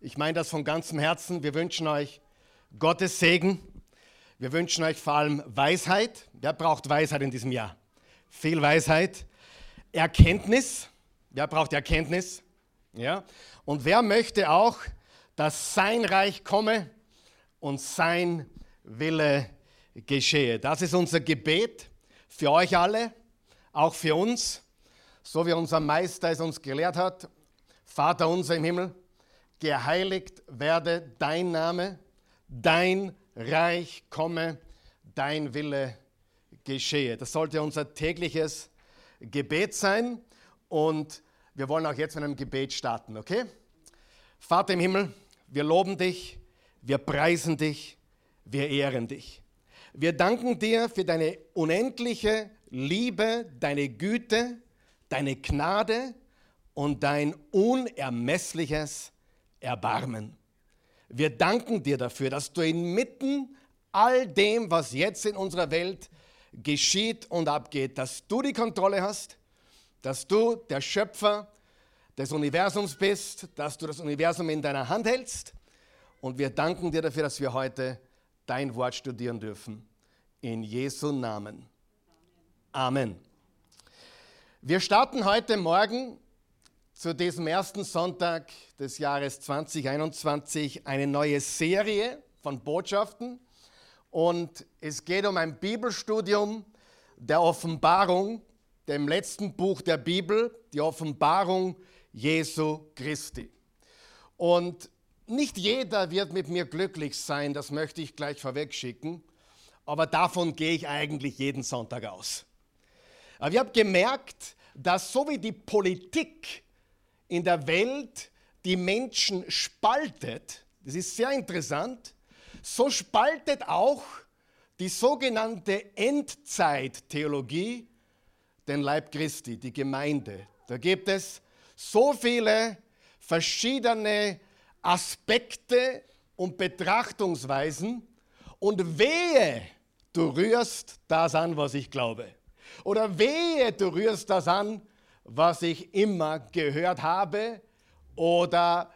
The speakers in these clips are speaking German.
Ich meine das von ganzem Herzen. Wir wünschen euch Gottes Segen. Wir wünschen euch vor allem Weisheit. Wer braucht Weisheit in diesem Jahr? Viel Weisheit. Erkenntnis. Wer braucht Erkenntnis? Ja. Und wer möchte auch, dass sein Reich komme und sein Wille geschehe? Das ist unser Gebet für euch alle, auch für uns, so wie unser Meister es uns gelehrt hat. Vater unser im Himmel, geheiligt werde dein Name, dein Reich komme, dein Wille geschehe. Das sollte unser tägliches Gebet sein und wir wollen auch jetzt mit einem Gebet starten, okay? Vater im Himmel, wir loben dich, wir preisen dich, wir ehren dich. Wir danken dir für deine unendliche Liebe, deine Güte, deine Gnade und dein unermessliches Erbarmen. Wir danken dir dafür, dass du inmitten all dem, was jetzt in unserer Welt geschieht und abgeht, dass du die Kontrolle hast, dass du der Schöpfer des Universums bist, dass du das Universum in deiner Hand hältst. Und wir danken dir dafür, dass wir heute dein Wort studieren dürfen. In Jesu Namen. Amen. Wir starten heute Morgen zu diesem ersten Sonntag des Jahres 2021 eine neue Serie von Botschaften. Und es geht um ein Bibelstudium der Offenbarung, dem letzten Buch der Bibel, die Offenbarung Jesu Christi. Und nicht jeder wird mit mir glücklich sein, das möchte ich gleich vorweg schicken, aber davon gehe ich eigentlich jeden Sonntag aus. Aber ich habe gemerkt, dass so wie die Politik in der Welt die Menschen spaltet, das ist sehr interessant, so spaltet auch die sogenannte Endzeittheologie den Leib Christi, die Gemeinde. Da gibt es so viele verschiedene Aspekte und Betrachtungsweisen und wehe, du rührst das an, was ich glaube. Oder wehe, du rührst das an, was ich immer gehört habe oder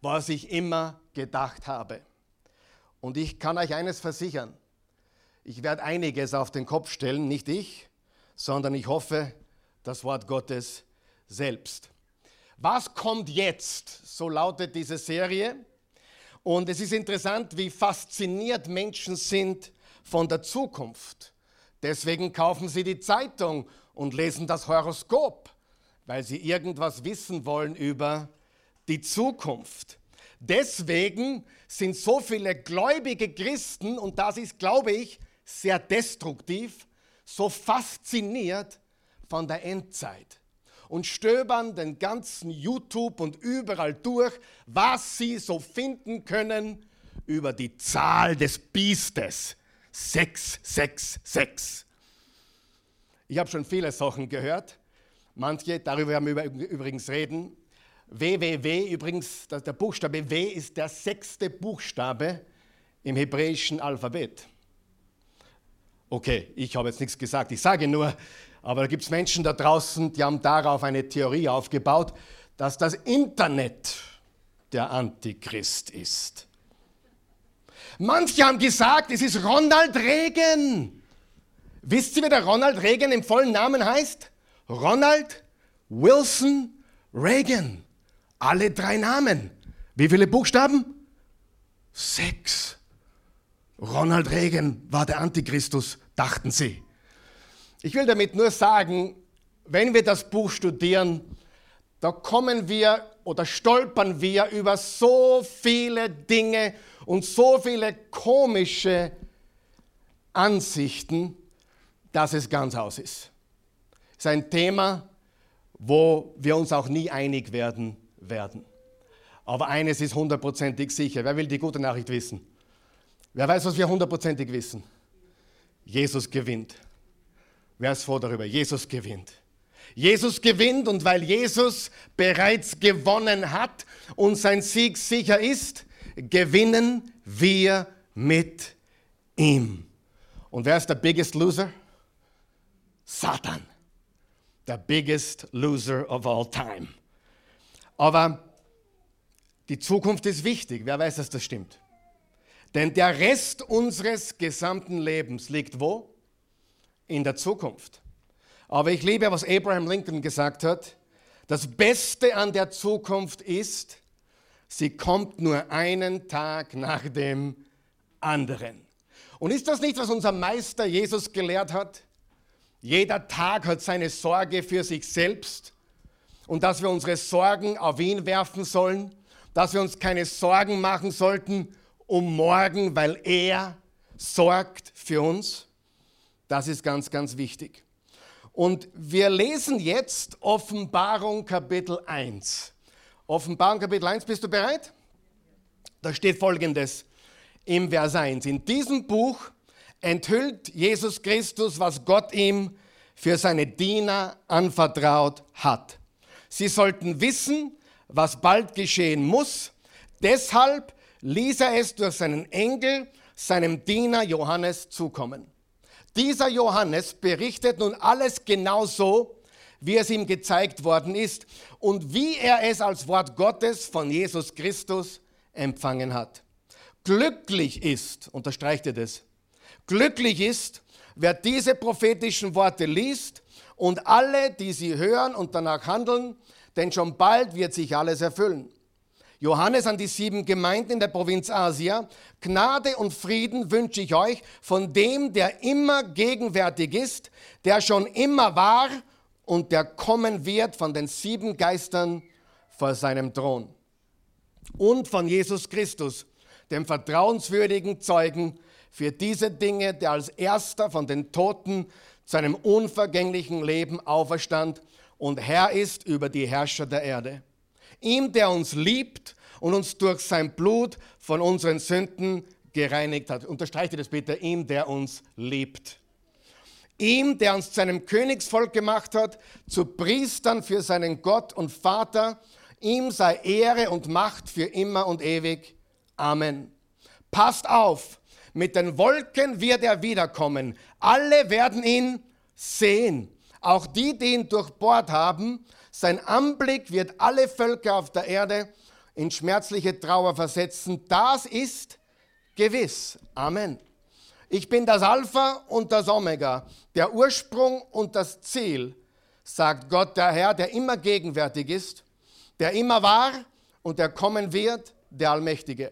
was ich immer gedacht habe. Und ich kann euch eines versichern, ich werde einiges auf den Kopf stellen, nicht ich, sondern ich hoffe, das Wort Gottes selbst. Was kommt jetzt? So lautet diese Serie. Und es ist interessant, wie fasziniert Menschen sind von der Zukunft. Deswegen kaufen sie die Zeitung und lesen das Horoskop, weil sie irgendwas wissen wollen über die Zukunft. Deswegen sind so viele gläubige Christen, und das ist, glaube ich, sehr destruktiv, so fasziniert von der Endzeit und stöbern den ganzen YouTube und überall durch, was sie so finden können über die Zahl des Biestes. 666. Ich habe schon viele Sachen gehört. Manche, darüber werden wir übrigens reden. WWW, übrigens, der Buchstabe W ist der sechste Buchstabe im hebräischen Alphabet. Okay, ich habe jetzt nichts gesagt, ich sage nur, aber da gibt es Menschen da draußen, die haben darauf eine Theorie aufgebaut, dass das Internet der Antichrist ist. Manche haben gesagt, es ist Ronald Reagan. Wisst ihr, wie der Ronald Reagan im vollen Namen heißt? Ronald Wilson Reagan. Alle drei Namen. Wie viele Buchstaben? Sechs. Ronald Reagan war der Antichristus, dachten sie. Ich will damit nur sagen, wenn wir das Buch studieren, da kommen wir oder stolpern wir über so viele Dinge und so viele komische Ansichten, dass es ganz aus ist. Es ist ein Thema, wo wir uns auch nie einig werden werden. Aber eines ist hundertprozentig sicher. Wer will die gute Nachricht wissen? Wer weiß, was wir hundertprozentig wissen? Jesus gewinnt. Wer ist froh darüber? Jesus gewinnt. Jesus gewinnt und weil Jesus bereits gewonnen hat und sein Sieg sicher ist, gewinnen wir mit ihm. Und wer ist der biggest loser? Satan. The biggest loser of all time. Aber Die Zukunft ist wichtig. Wer weiß, dass das stimmt? Denn der Rest unseres gesamten Lebens liegt wo? In der Zukunft. Aber ich liebe, was Abraham Lincoln gesagt hat. Das Beste an der Zukunft ist, sie kommt nur einen Tag nach dem anderen. Und ist das nicht, was unser Meister Jesus gelehrt hat? Jeder Tag hat seine Sorge für sich selbst und dass wir unsere Sorgen auf ihn werfen sollen, dass wir uns keine Sorgen machen sollten um morgen, weil er sorgt für uns. Das ist ganz, ganz wichtig. Und wir lesen jetzt Offenbarung Kapitel 1. Offenbarung Kapitel 1, bist du bereit? Da steht folgendes im Vers 1. In diesem Buch enthüllt Jesus Christus, was Gott ihm für seine Diener anvertraut hat. Sie sollten wissen, was bald geschehen muss. Deshalb ließ er es durch seinen Engel seinem Diener Johannes zukommen. Dieser Johannes berichtet nun alles genau so, wie es ihm gezeigt worden ist und wie er es als Wort Gottes von Jesus Christus empfangen hat. Glücklich ist, unterstreicht er das, glücklich ist, wer diese prophetischen Worte liest und alle, die sie hören und danach handeln, denn schon bald wird sich alles erfüllen. Johannes an die sieben Gemeinden in der Provinz Asia. Gnade und Frieden wünsche ich euch von dem, der immer gegenwärtig ist, der schon immer war und der kommen wird von den sieben Geistern vor seinem Thron. Und von Jesus Christus, dem vertrauenswürdigen Zeugen für diese Dinge, der als erster von den Toten zu einem unvergänglichen Leben auferstand und Herr ist über die Herrscher der Erde. Ihm, der uns liebt und uns durch sein Blut von unseren Sünden gereinigt hat. Unterstreiche das bitte, ihm, der uns liebt. Ihm, der uns zu einem Königsvolk gemacht hat, zu Priestern für seinen Gott und Vater, ihm sei Ehre und Macht für immer und ewig. Amen. Passt auf, mit den Wolken wird er wiederkommen. Alle werden ihn sehen. Auch die, die ihn durchbohrt haben, sein Anblick wird alle Völker auf der Erde in schmerzliche Trauer versetzen. Das ist gewiss. Amen. Ich bin das Alpha und das Omega, der Ursprung und das Ziel, sagt Gott der Herr, der immer gegenwärtig ist, der immer war und der kommen wird, der Allmächtige.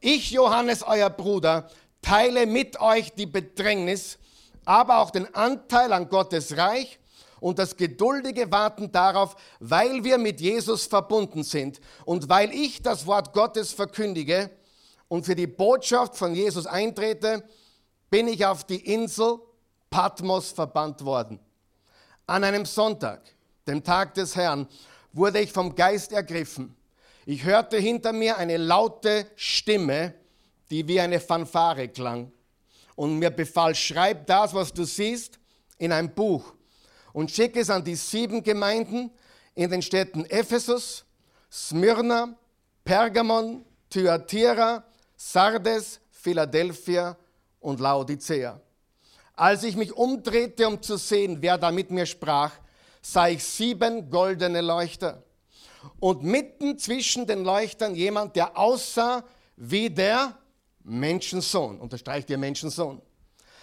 Ich, Johannes, euer Bruder, teile mit euch die Bedrängnis, aber auch den Anteil an Gottes Reich und das geduldige Warten darauf, weil wir mit Jesus verbunden sind und weil ich das Wort Gottes verkündige und für die Botschaft von Jesus eintrete, bin ich auf die Insel Patmos verbannt worden. An einem Sonntag, dem Tag des Herrn, wurde ich vom Geist ergriffen. Ich hörte hinter mir eine laute Stimme, die wie eine Fanfare klang und mir befahl, schreib das, was du siehst, in ein Buch und schick es an die sieben Gemeinden in den Städten Ephesus, Smyrna, Pergamon, Thyatira, Sardes, Philadelphia und Laodicea. Als ich mich umdrehte, um zu sehen, wer da mit mir sprach, sah ich sieben goldene Leuchter. Und mitten zwischen den Leuchtern jemand, der aussah wie der Menschensohn. Unterstreicht ihr Menschensohn.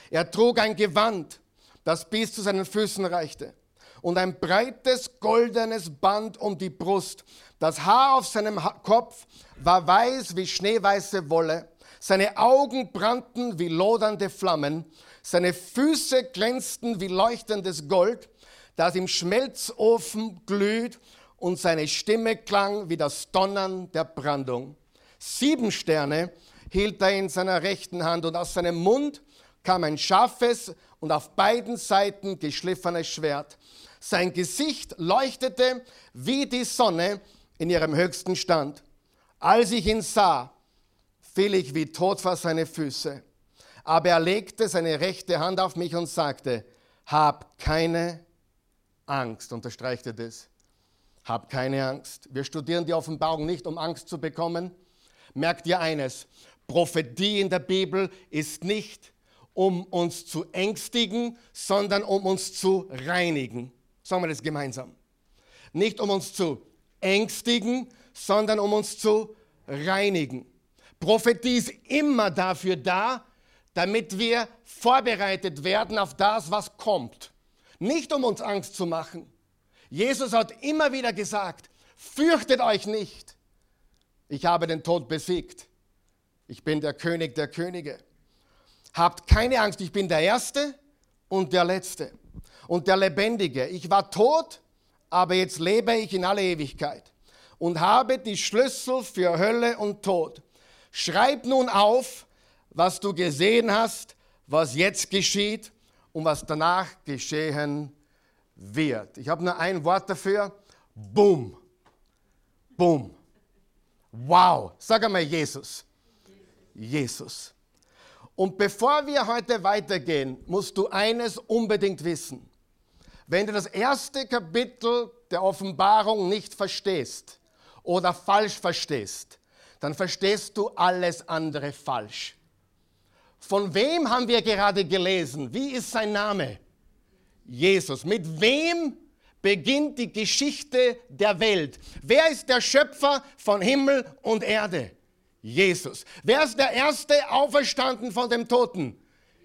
Er trug ein Gewand das bis zu seinen Füßen reichte, und ein breites goldenes Band um die Brust. Das Haar auf seinem Kopf war weiß wie schneeweiße Wolle. Seine Augen brannten wie lodernde Flammen. Seine Füße glänzten wie leuchtendes Gold, das im Schmelzofen glüht. Und seine Stimme klang wie das Donnern der Brandung. Sieben Sterne hielt er in seiner rechten Hand und aus seinem Mund kam ein scharfes und auf beiden Seiten geschliffenes Schwert. Sein Gesicht leuchtete wie die Sonne in ihrem höchsten Stand. Als ich ihn sah, fiel ich wie tot vor seine Füße. Aber er legte seine rechte Hand auf mich und sagte, hab keine Angst, unterstreichte das. Hab keine Angst. Wir studieren die Offenbarung nicht, um Angst zu bekommen. Merkt ihr eines, Prophetie in der Bibel ist nicht um uns zu ängstigen, sondern um uns zu reinigen. Sagen wir das gemeinsam. Nicht um uns zu ängstigen, sondern um uns zu reinigen. Prophetie ist immer dafür da, damit wir vorbereitet werden auf das, was kommt. Nicht um uns Angst zu machen. Jesus hat immer wieder gesagt, fürchtet euch nicht. Ich habe den Tod besiegt. Ich bin der König der Könige. Habt keine Angst, ich bin der Erste und der Letzte und der Lebendige. Ich war tot, aber jetzt lebe ich in alle Ewigkeit und habe die Schlüssel für Hölle und Tod. Schreib nun auf, was du gesehen hast, was jetzt geschieht und was danach geschehen wird. Ich habe nur ein Wort dafür. Boom. Boom. Wow. Sag einmal Jesus. Jesus. Und bevor wir heute weitergehen, musst du eines unbedingt wissen. Wenn du das erste Kapitel der Offenbarung nicht verstehst oder falsch verstehst, dann verstehst du alles andere falsch. Von wem haben wir gerade gelesen? Wie ist sein Name? Jesus. Mit wem beginnt die Geschichte der Welt? Wer ist der Schöpfer von Himmel und Erde? Jesus. Wer ist der erste auferstanden von dem Toten?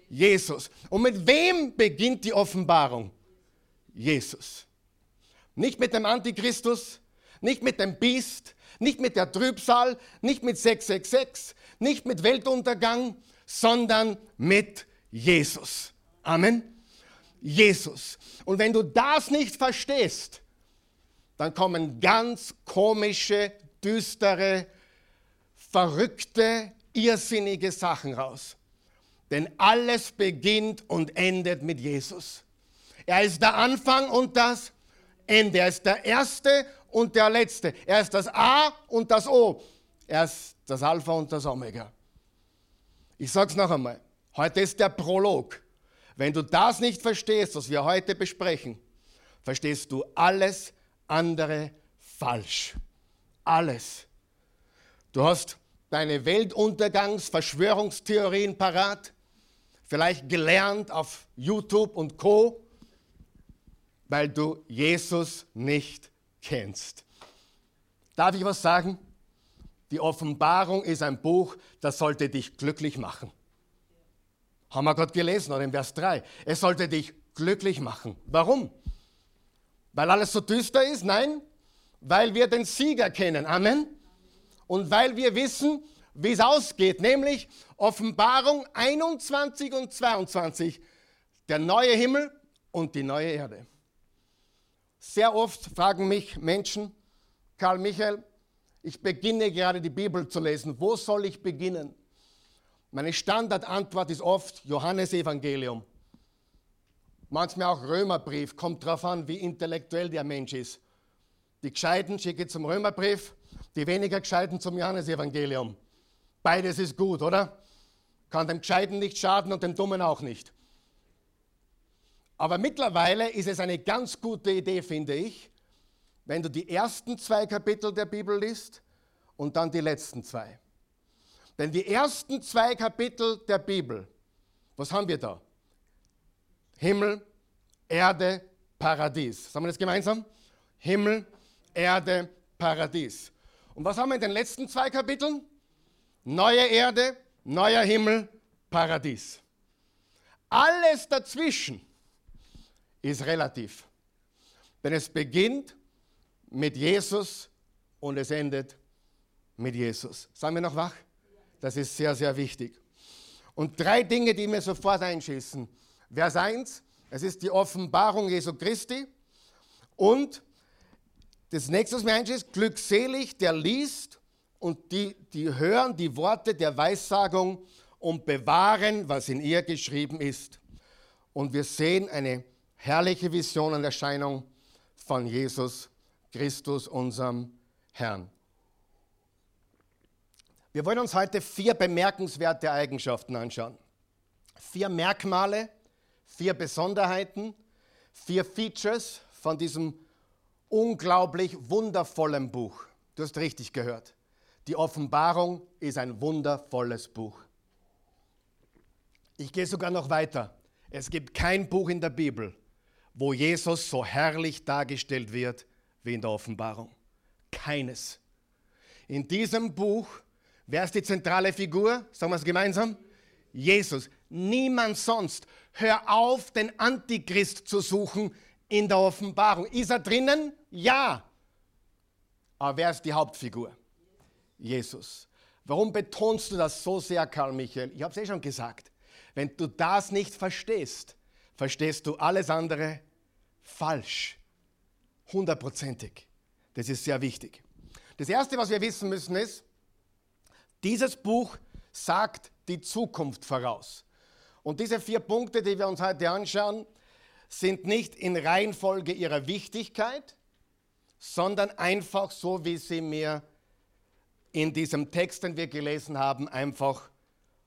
Jesus. Und mit wem beginnt die Offenbarung? Jesus. Nicht mit dem Antichristus, nicht mit dem Biest, nicht mit der Trübsal, nicht mit 666, nicht mit Weltuntergang, sondern mit Jesus. Amen. Jesus. Und wenn du das nicht verstehst, dann kommen ganz komische, düstere, verrückte, irrsinnige Sachen raus. Denn alles beginnt und endet mit Jesus. Er ist der Anfang und das Ende. Er ist der Erste und der Letzte. Er ist das A und das O. Er ist das Alpha und das Omega. Ich sage es noch einmal. Heute ist der Prolog. Wenn du das nicht verstehst, was wir heute besprechen, verstehst du alles andere falsch. Alles. Du hast deine Weltuntergangs-Verschwörungstheorien parat, vielleicht gelernt auf YouTube und Co, weil du Jesus nicht kennst. Darf ich was sagen? Die Offenbarung ist ein Buch, das sollte dich glücklich machen. Haben wir gerade gelesen, oder in Vers 3. Es sollte dich glücklich machen. Warum? Weil alles so düster ist? Nein, weil wir den Sieger kennen. Amen. Und weil wir wissen, wie es ausgeht, nämlich Offenbarung 21 und 22, der neue Himmel und die neue Erde. Sehr oft fragen mich Menschen, Karl Michael, ich beginne gerade die Bibel zu lesen, wo soll ich beginnen? Meine Standardantwort ist oft Johannesevangelium. Manchmal auch Römerbrief, kommt darauf an, wie intellektuell der Mensch ist. Die Gescheiten schicke zum Römerbrief, die weniger Gescheiten zum Johannesevangelium. Beides ist gut, oder? Kann dem Gescheiten nicht schaden und dem Dummen auch nicht. Aber mittlerweile ist es eine ganz gute Idee, finde ich, wenn du die ersten zwei Kapitel der Bibel liest und dann die letzten zwei. Denn die ersten zwei Kapitel der Bibel, was haben wir da? Himmel, Erde, Paradies. Sagen wir das gemeinsam? Himmel, Erde, Paradies. Und was haben wir in den letzten zwei Kapiteln? Neue Erde, neuer Himmel, Paradies. Alles dazwischen ist relativ. Denn es beginnt mit Jesus und es endet mit Jesus. Sagen wir noch wach? Das ist sehr, sehr wichtig. Und drei Dinge, die mir sofort einschießen. Vers 1, es ist die Offenbarung Jesu Christi. Und das nächste, was mir einschießt, glückselig, der liest und die, die hören die Worte der Weissagung und bewahren, was in ihr geschrieben ist. Und wir sehen eine herrliche Vision und Erscheinung von Jesus Christus, unserem Herrn. Wir wollen uns heute vier bemerkenswerte Eigenschaften anschauen. Vier Merkmale, vier Besonderheiten, vier Features von diesem unglaublich wundervollen Buch. Du hast richtig gehört. Die Offenbarung ist ein wundervolles Buch. Ich gehe sogar noch weiter. Es gibt kein Buch in der Bibel, wo Jesus so herrlich dargestellt wird wie in der Offenbarung. Keines. In diesem Buch, wer ist die zentrale Figur? Sagen wir es gemeinsam? Jesus. Niemand sonst. Hör auf, den Antichrist zu suchen in der Offenbarung. Ist er drinnen? Ja. Aber wer ist die Hauptfigur? Jesus. Warum betonst du das so sehr, Karl Michael? Ich habe es eh schon gesagt. Wenn du das nicht verstehst, verstehst du alles andere falsch. Hundertprozentig. Das ist sehr wichtig. Das Erste, was wir wissen müssen, ist, dieses Buch sagt die Zukunft voraus. Und diese vier Punkte, die wir uns heute anschauen, sind nicht in Reihenfolge ihrer Wichtigkeit, sondern einfach so, wie sie mir in diesem Text, den wir gelesen haben, einfach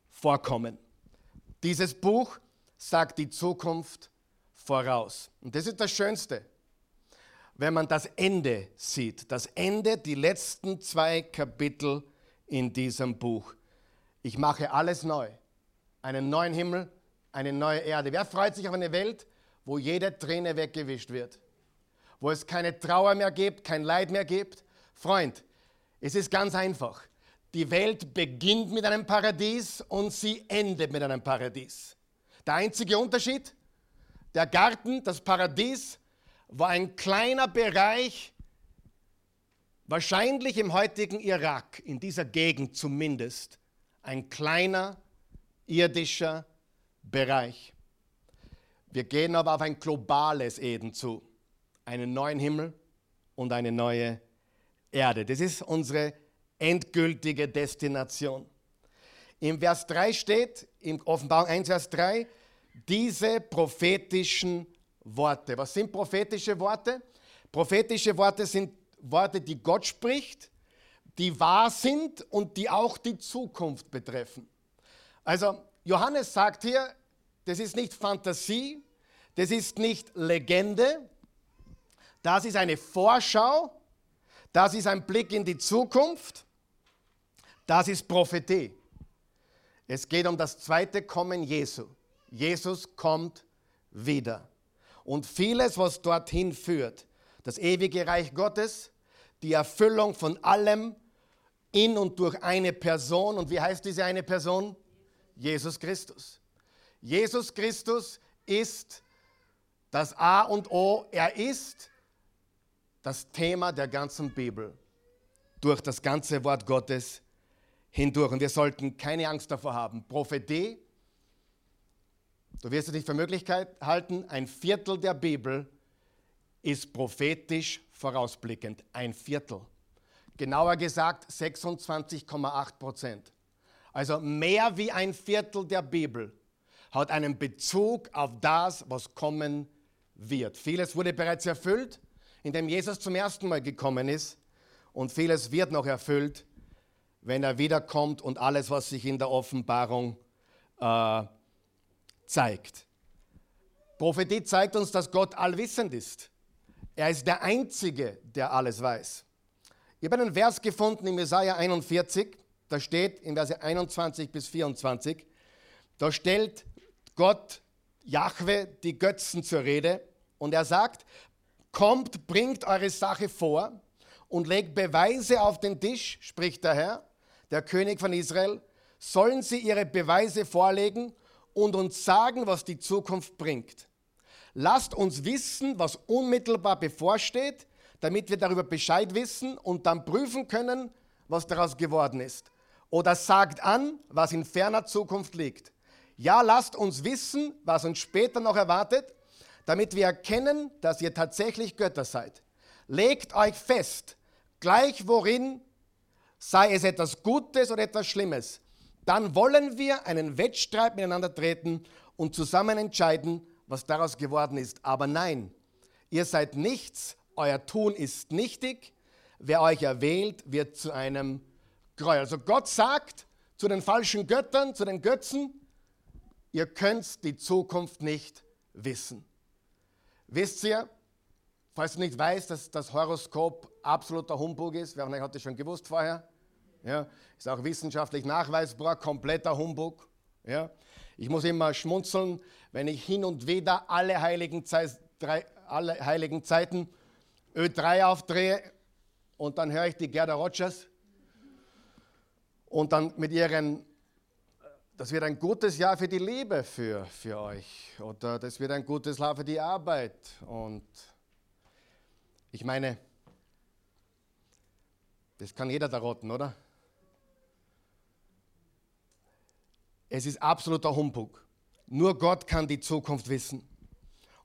vorkommen. Dieses Buch sagt die Zukunft voraus. Und das ist das Schönste, wenn man das Ende sieht. Das Ende, die letzten zwei Kapitel in diesem Buch. Ich mache alles neu. Einen neuen Himmel, eine neue Erde. Wer freut sich auf eine Welt, wo jede Träne weggewischt wird? Wo es keine Trauer mehr gibt, kein Leid mehr gibt? Freund, es ist ganz einfach. Die Welt beginnt mit einem Paradies und sie endet mit einem Paradies. Der einzige Unterschied, der Garten, das Paradies, war ein kleiner Bereich, wahrscheinlich im heutigen Irak, in dieser Gegend zumindest, ein kleiner irdischer Bereich. Wir gehen aber auf ein globales Eden zu, einen neuen Himmel und eine neue Erde. Das ist unsere endgültige Destination. Im Vers 3 steht, im Offenbarung 1, Vers 3, diese prophetischen Worte. Was sind prophetische Worte? Prophetische Worte sind Worte, die Gott spricht, die wahr sind und die auch die Zukunft betreffen. Also Johannes sagt hier, das ist nicht Fantasie, das ist nicht Legende, das ist eine Vorschau, das ist ein Blick in die Zukunft, das ist Prophetie. Es geht um das zweite Kommen Jesu. Jesus kommt wieder. Und vieles, was dorthin führt, das ewige Reich Gottes, die Erfüllung von allem in und durch eine Person. Und wie heißt diese eine Person? Jesus Christus. Jesus Christus ist das A und O. Er ist das Thema der ganzen Bibel durch das ganze Wort Gottes hindurch. Und wir sollten keine Angst davor haben. Prophetie Du wirst es nicht für Möglichkeit halten, ein Viertel der Bibel ist prophetisch vorausblickend. Ein Viertel. Genauer gesagt 26,8 Prozent. Also mehr wie ein Viertel der Bibel hat einen Bezug auf das, was kommen wird. Vieles wurde bereits erfüllt, indem Jesus zum ersten Mal gekommen ist. Und vieles wird noch erfüllt, wenn er wiederkommt und alles, was sich in der Offenbarung äh, zeigt. Prophetie zeigt uns, dass Gott allwissend ist. Er ist der Einzige, der alles weiß. Ich habe einen Vers gefunden in Jesaja 41, da steht in Verse 21 bis 24, da stellt Gott, Jahwe, die Götzen zur Rede und er sagt, kommt, bringt eure Sache vor und legt Beweise auf den Tisch, spricht der Herr, der König von Israel, sollen sie ihre Beweise vorlegen und uns sagen, was die Zukunft bringt. Lasst uns wissen, was unmittelbar bevorsteht, damit wir darüber Bescheid wissen und dann prüfen können, was daraus geworden ist. Oder sagt an, was in ferner Zukunft liegt. Ja, lasst uns wissen, was uns später noch erwartet, damit wir erkennen, dass ihr tatsächlich Götter seid. Legt euch fest, gleich worin, sei es etwas Gutes oder etwas Schlimmes, dann wollen wir einen Wettstreit miteinander treten und zusammen entscheiden, was daraus geworden ist. Aber nein, ihr seid nichts, euer Tun ist nichtig, wer euch erwählt, wird zu einem Gräuel. Also Gott sagt zu den falschen Göttern, zu den Götzen, ihr könnt die Zukunft nicht wissen. Wisst ihr, falls du nicht weißt, dass das Horoskop absoluter Humbug ist, wer von euch hat das schon gewusst vorher? Ja, ist auch wissenschaftlich nachweisbar, kompletter Humbug. Ja. Ich muss immer schmunzeln, wenn ich hin und wieder alle heiligen, Zeit, drei, alle heiligen Zeiten Ö3 aufdrehe und dann höre ich die Gerda Rogers Und dann mit ihren, das wird ein gutes Jahr für die Liebe für, für euch. Oder das wird ein gutes Jahr für die Arbeit. Und ich meine, das kann jeder da rotten, oder? Es ist absoluter Humbug. Nur Gott kann die Zukunft wissen.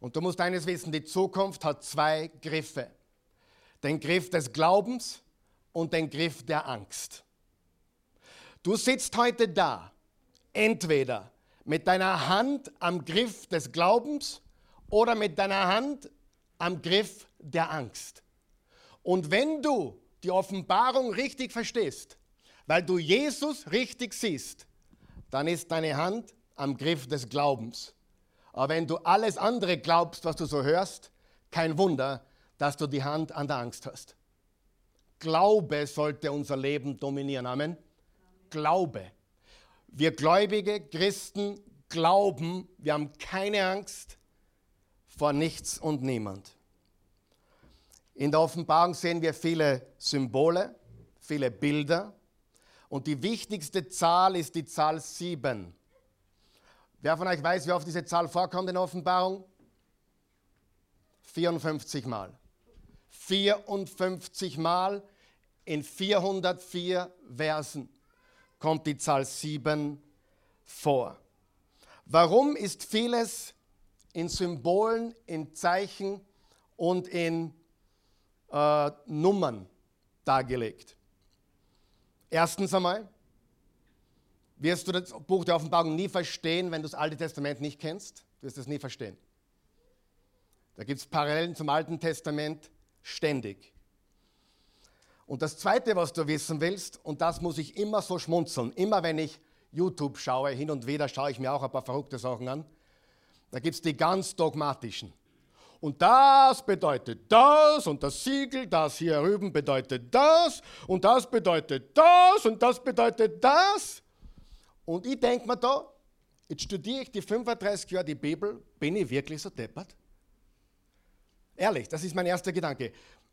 Und du musst eines wissen, die Zukunft hat zwei Griffe. Den Griff des Glaubens und den Griff der Angst. Du sitzt heute da, entweder mit deiner Hand am Griff des Glaubens oder mit deiner Hand am Griff der Angst. Und wenn du die Offenbarung richtig verstehst, weil du Jesus richtig siehst, dann ist deine Hand am Griff des Glaubens. Aber wenn du alles andere glaubst, was du so hörst, kein Wunder, dass du die Hand an der Angst hast. Glaube sollte unser Leben dominieren. Amen. Glaube. Wir gläubige Christen glauben, wir haben keine Angst vor nichts und niemand. In der Offenbarung sehen wir viele Symbole, viele Bilder und die wichtigste Zahl ist die Zahl 7. Wer von euch weiß, wie oft diese Zahl vorkommt in der Offenbarung? 54 Mal. 54 Mal in 404 Versen kommt die Zahl 7 vor. Warum ist vieles in Symbolen, in Zeichen und in äh, Nummern dargelegt? Erstens einmal, wirst du das Buch der Offenbarung nie verstehen, wenn du das Alte Testament nicht kennst. Du wirst es nie verstehen. Da gibt es Parallelen zum Alten Testament ständig. Und das Zweite, was du wissen willst, und das muss ich immer so schmunzeln, immer wenn ich YouTube schaue, hin und wieder schaue ich mir auch ein paar verrückte Sachen an, da gibt es die ganz dogmatischen. Und das bedeutet das und das Siegel, das hier drüben bedeutet das und das bedeutet das und das bedeutet das. Und ich denke mir da, jetzt studiere ich die 35 Jahre die Bibel, bin ich wirklich so deppert? Ehrlich, das ist mein erster Gedanke.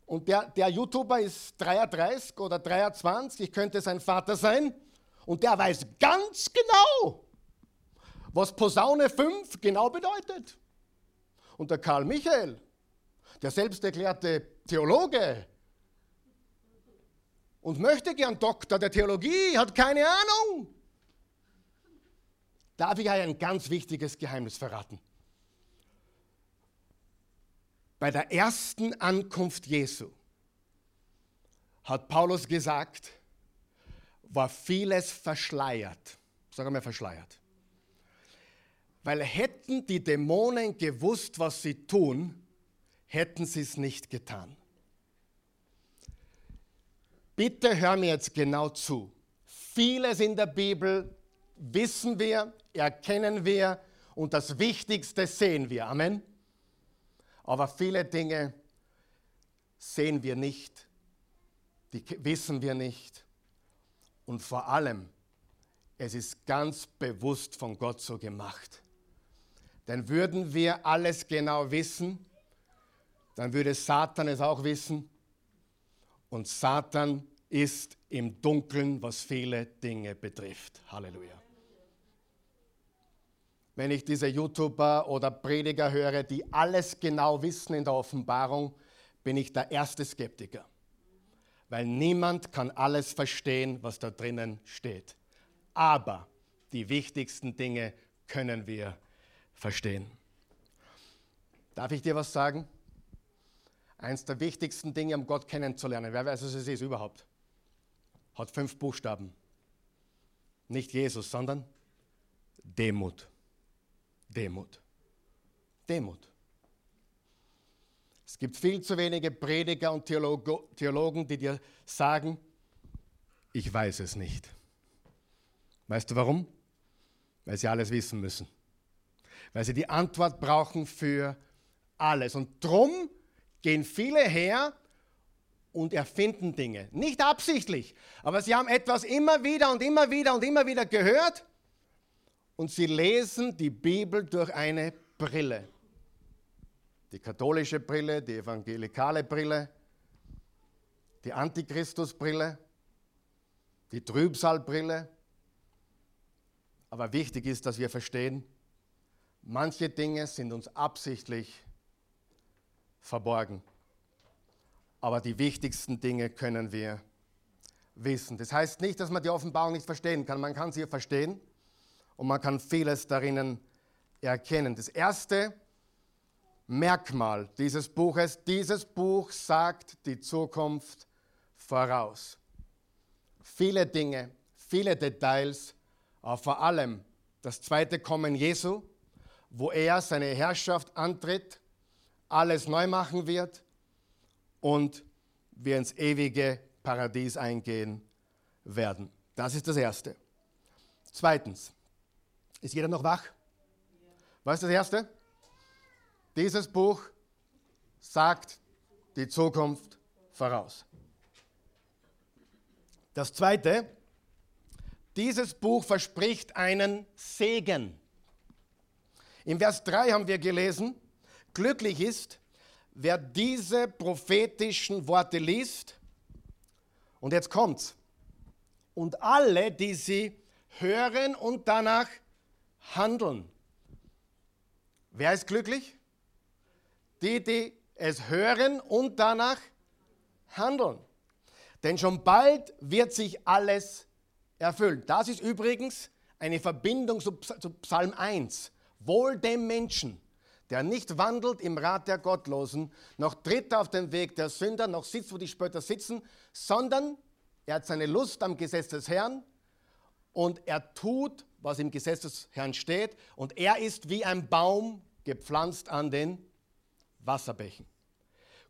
Und der, der YouTuber ist 33 oder 23, ich könnte sein Vater sein, und der weiß ganz genau, was Posaune 5 genau bedeutet. Und der Karl Michael, der selbst erklärte Theologe und möchte gern Doktor der Theologie, hat keine Ahnung. Darf ich euch ein ganz wichtiges Geheimnis verraten? Bei der ersten Ankunft Jesu hat Paulus gesagt, war vieles verschleiert. Sagen wir verschleiert. Weil hätten die Dämonen gewusst, was sie tun, hätten sie es nicht getan. Bitte hör mir jetzt genau zu. Vieles in der Bibel wissen wir, erkennen wir und das Wichtigste sehen wir. Amen. Aber viele Dinge sehen wir nicht, die wissen wir nicht. Und vor allem, es ist ganz bewusst von Gott so gemacht. Denn würden wir alles genau wissen, dann würde Satan es auch wissen. Und Satan ist im Dunkeln, was viele Dinge betrifft. Halleluja wenn ich diese YouTuber oder Prediger höre, die alles genau wissen in der Offenbarung, bin ich der erste Skeptiker. Weil niemand kann alles verstehen, was da drinnen steht. Aber die wichtigsten Dinge können wir verstehen. Darf ich dir was sagen? Eins der wichtigsten Dinge, um Gott kennenzulernen, wer weiß, was es ist überhaupt, hat fünf Buchstaben. Nicht Jesus, sondern Demut. Demut. Demut. Es gibt viel zu wenige Prediger und Theologen, die dir sagen, ich weiß es nicht. Weißt du warum? Weil sie alles wissen müssen. Weil sie die Antwort brauchen für alles. Und drum gehen viele her und erfinden Dinge. Nicht absichtlich, aber sie haben etwas immer wieder und immer wieder und immer wieder gehört und sie lesen die Bibel durch eine Brille. Die katholische Brille, die evangelikale Brille, die Antichristusbrille. die Trübsalbrille. Aber wichtig ist, dass wir verstehen, manche Dinge sind uns absichtlich verborgen. Aber die wichtigsten Dinge können wir wissen. Das heißt nicht, dass man die Offenbarung nicht verstehen kann. Man kann sie verstehen und man kann vieles darin erkennen. Das erste Merkmal dieses Buches, dieses Buch sagt die Zukunft voraus. Viele Dinge, viele Details, aber vor allem das zweite Kommen Jesu, wo er seine Herrschaft antritt, alles neu machen wird und wir ins ewige Paradies eingehen werden. Das ist das Erste. Zweitens, ist jeder noch wach? Was ist das Erste? Dieses Buch sagt die Zukunft voraus. Das Zweite, dieses Buch verspricht einen Segen. Im Vers 3 haben wir gelesen, glücklich ist, wer diese prophetischen Worte liest und jetzt kommt's. Und alle, die sie hören und danach handeln. Wer ist glücklich? Die, die es hören und danach handeln. Denn schon bald wird sich alles erfüllen. Das ist übrigens eine Verbindung zu Psalm 1. Wohl dem Menschen, der nicht wandelt im Rat der Gottlosen, noch tritt auf den Weg der Sünder, noch sitzt, wo die Spötter sitzen, sondern er hat seine Lust am Gesetz des Herrn und er tut, was im Gesetz des Herrn steht und er ist wie ein Baum gepflanzt an den Wasserbächen.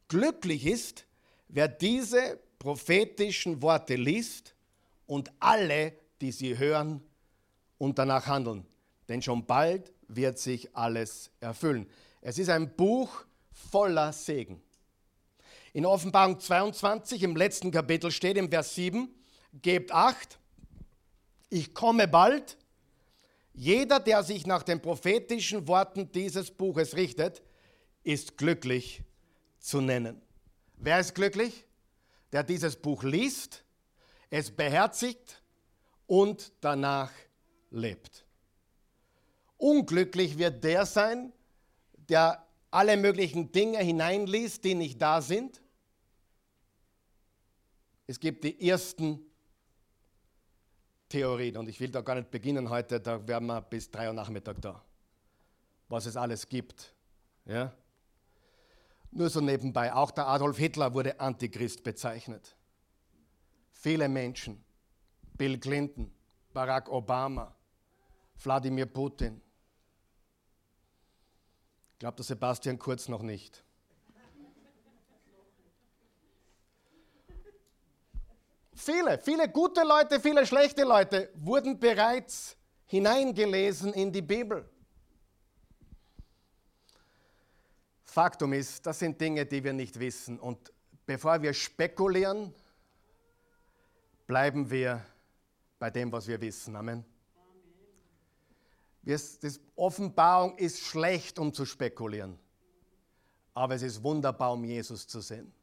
Glücklich ist, wer diese prophetischen Worte liest und alle, die sie hören und danach handeln. Denn schon bald wird sich alles erfüllen. Es ist ein Buch voller Segen. In Offenbarung 22 im letzten Kapitel steht im Vers 7, gebt acht, ich komme bald. Jeder, der sich nach den prophetischen Worten dieses Buches richtet, ist glücklich zu nennen. Wer ist glücklich? Der dieses Buch liest, es beherzigt und danach lebt. Unglücklich wird der sein, der alle möglichen Dinge hineinliest, die nicht da sind. Es gibt die ersten Theorien und ich will da gar nicht beginnen heute, da werden wir bis drei Uhr Nachmittag da, was es alles gibt. Ja? Nur so nebenbei, auch der Adolf Hitler wurde Antichrist bezeichnet. Viele Menschen, Bill Clinton, Barack Obama, Wladimir Putin, Glaubt der Sebastian Kurz noch nicht. Viele, viele gute Leute, viele schlechte Leute wurden bereits hineingelesen in die Bibel. Faktum ist, das sind Dinge, die wir nicht wissen. Und bevor wir spekulieren, bleiben wir bei dem, was wir wissen. Amen. Das Offenbarung ist schlecht, um zu spekulieren. Aber es ist wunderbar, um Jesus zu sehen.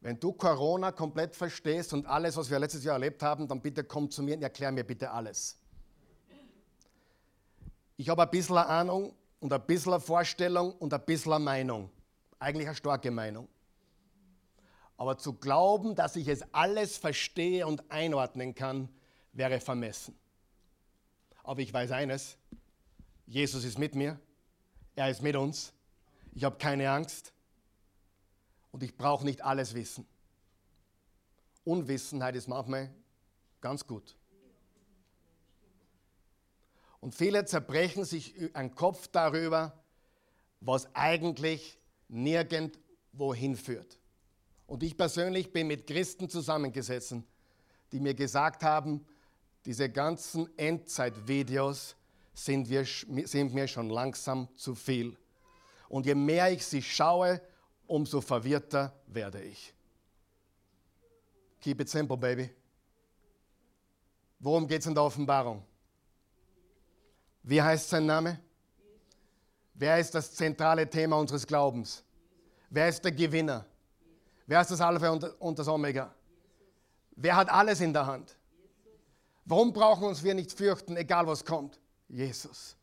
Wenn du Corona komplett verstehst und alles, was wir letztes Jahr erlebt haben, dann bitte komm zu mir und erklär mir bitte alles. Ich habe ein bisschen Ahnung und ein bisschen Vorstellung und ein bisschen Meinung. Eigentlich eine starke Meinung. Aber zu glauben, dass ich es alles verstehe und einordnen kann, wäre vermessen. Aber ich weiß eines, Jesus ist mit mir, er ist mit uns, ich habe keine Angst und ich brauche nicht alles wissen. Unwissenheit ist manchmal ganz gut. Und viele zerbrechen sich einen Kopf darüber, was eigentlich nirgendwo hinführt. Und ich persönlich bin mit Christen zusammengesessen, die mir gesagt haben, diese ganzen Endzeitvideos sind, sind mir schon langsam zu viel. Und je mehr ich sie schaue, umso verwirrter werde ich. Keep it simple, baby. Worum geht es in der Offenbarung? Wie heißt sein Name? Wer ist das zentrale Thema unseres Glaubens? Wer ist der Gewinner? Wer ist das Alpha und das Omega? Wer hat alles in der Hand? Warum brauchen uns wir nicht fürchten, egal was kommt? Jesus.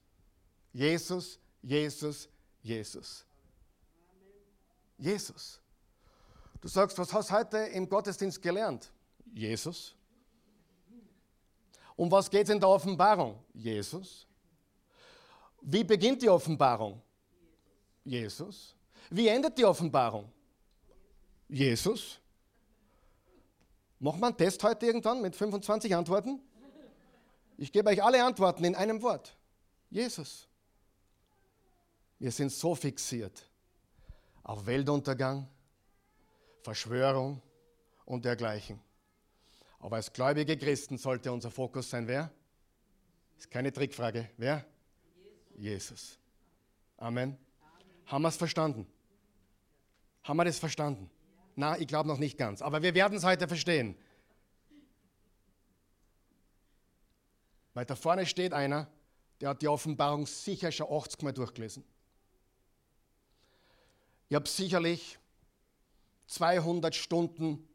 Jesus, Jesus, Jesus. Jesus. Du sagst, was hast du heute im Gottesdienst gelernt? Jesus. Um was geht es in der Offenbarung? Jesus. Wie beginnt die Offenbarung? Jesus. Wie endet die Offenbarung? Jesus. Machen wir einen Test heute irgendwann mit 25 Antworten? Ich gebe euch alle Antworten in einem Wort. Jesus. Wir sind so fixiert auf Weltuntergang, Verschwörung und dergleichen. Aber als gläubige Christen sollte unser Fokus sein, wer? Ist keine Trickfrage. Wer? Jesus. Amen. Haben wir es verstanden? Haben wir das verstanden? Na, ich glaube noch nicht ganz, aber wir werden es heute verstehen. Weil da vorne steht einer, der hat die Offenbarung sicher schon 80 Mal durchgelesen. Ich habe sicherlich 200 Stunden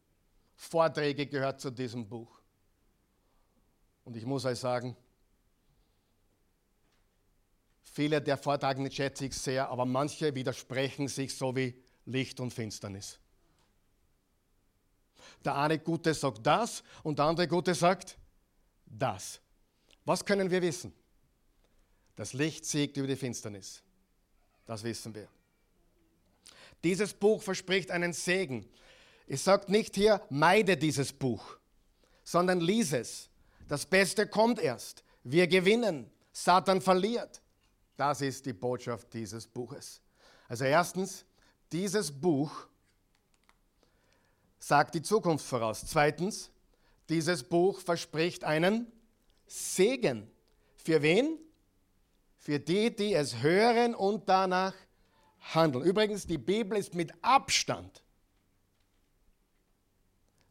Vorträge gehört zu diesem Buch. Und ich muss euch sagen, viele der Vortragenden schätze ich sehr, aber manche widersprechen sich so wie Licht und Finsternis. Der eine Gute sagt das und der andere Gute sagt das. Was können wir wissen? Das Licht siegt über die Finsternis. Das wissen wir. Dieses Buch verspricht einen Segen. Es sagt nicht hier, meide dieses Buch, sondern lies es. Das Beste kommt erst. Wir gewinnen. Satan verliert. Das ist die Botschaft dieses Buches. Also erstens, dieses Buch sagt die Zukunft voraus. Zweitens, dieses Buch verspricht einen Segen. Für wen? Für die, die es hören und danach handeln. Übrigens, die Bibel ist mit Abstand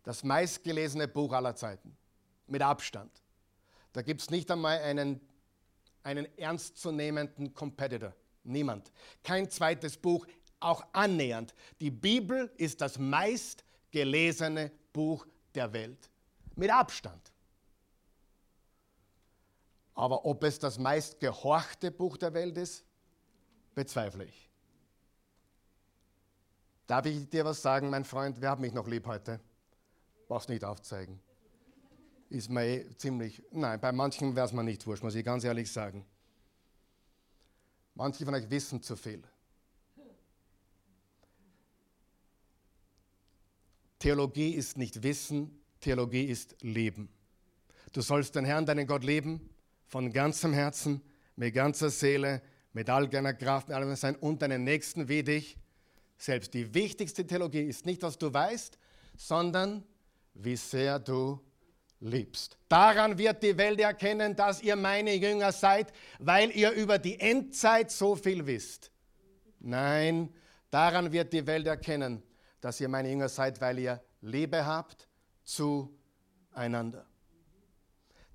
das meistgelesene Buch aller Zeiten. Mit Abstand. Da gibt es nicht einmal einen, einen ernstzunehmenden Competitor. Niemand. Kein zweites Buch, auch annähernd. Die Bibel ist das meistgelesene Buch der Welt. Mit Abstand. Aber ob es das meist gehorchte Buch der Welt ist, bezweifle ich. Darf ich dir was sagen, mein Freund? Wer hat mich noch lieb heute? Brauchst nicht aufzeigen. Ist mir eh ziemlich. Nein, bei manchen wäre es mir nicht wurscht, muss ich ganz ehrlich sagen. Manche von euch wissen zu viel. Theologie ist nicht Wissen, Theologie ist Leben. Du sollst den Herrn, deinen Gott lieben von ganzem Herzen, mit ganzer Seele, mit all deiner Kraft, mit allem Sein und deinen Nächsten wie dich selbst. Die wichtigste Theologie ist nicht, was du weißt, sondern wie sehr du liebst. Daran wird die Welt erkennen, dass ihr meine Jünger seid, weil ihr über die Endzeit so viel wisst. Nein, daran wird die Welt erkennen, dass ihr meine Jünger seid, weil ihr Liebe habt zueinander.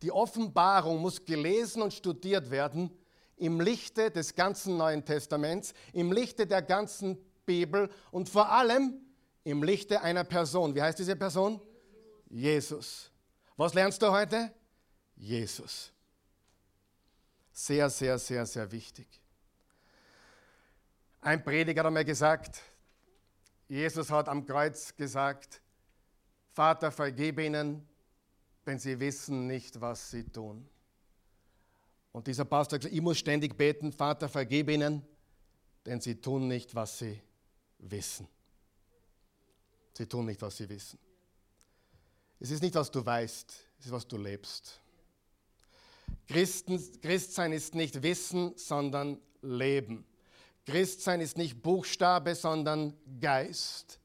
Die Offenbarung muss gelesen und studiert werden im Lichte des ganzen Neuen Testaments, im Lichte der ganzen Bibel und vor allem im Lichte einer Person. Wie heißt diese Person? Jesus. Was lernst du heute? Jesus. Sehr, sehr, sehr, sehr wichtig. Ein Prediger hat einmal gesagt, Jesus hat am Kreuz gesagt, Vater, vergib ihnen, denn sie wissen nicht, was sie tun. Und dieser Pastor hat gesagt, ich muss ständig beten, Vater, vergib ihnen, denn sie tun nicht, was sie wissen. Sie tun nicht, was sie wissen. Es ist nicht, was du weißt, es ist, was du lebst. Christen, Christsein ist nicht Wissen, sondern Leben. Christsein ist nicht Buchstabe, sondern Geist.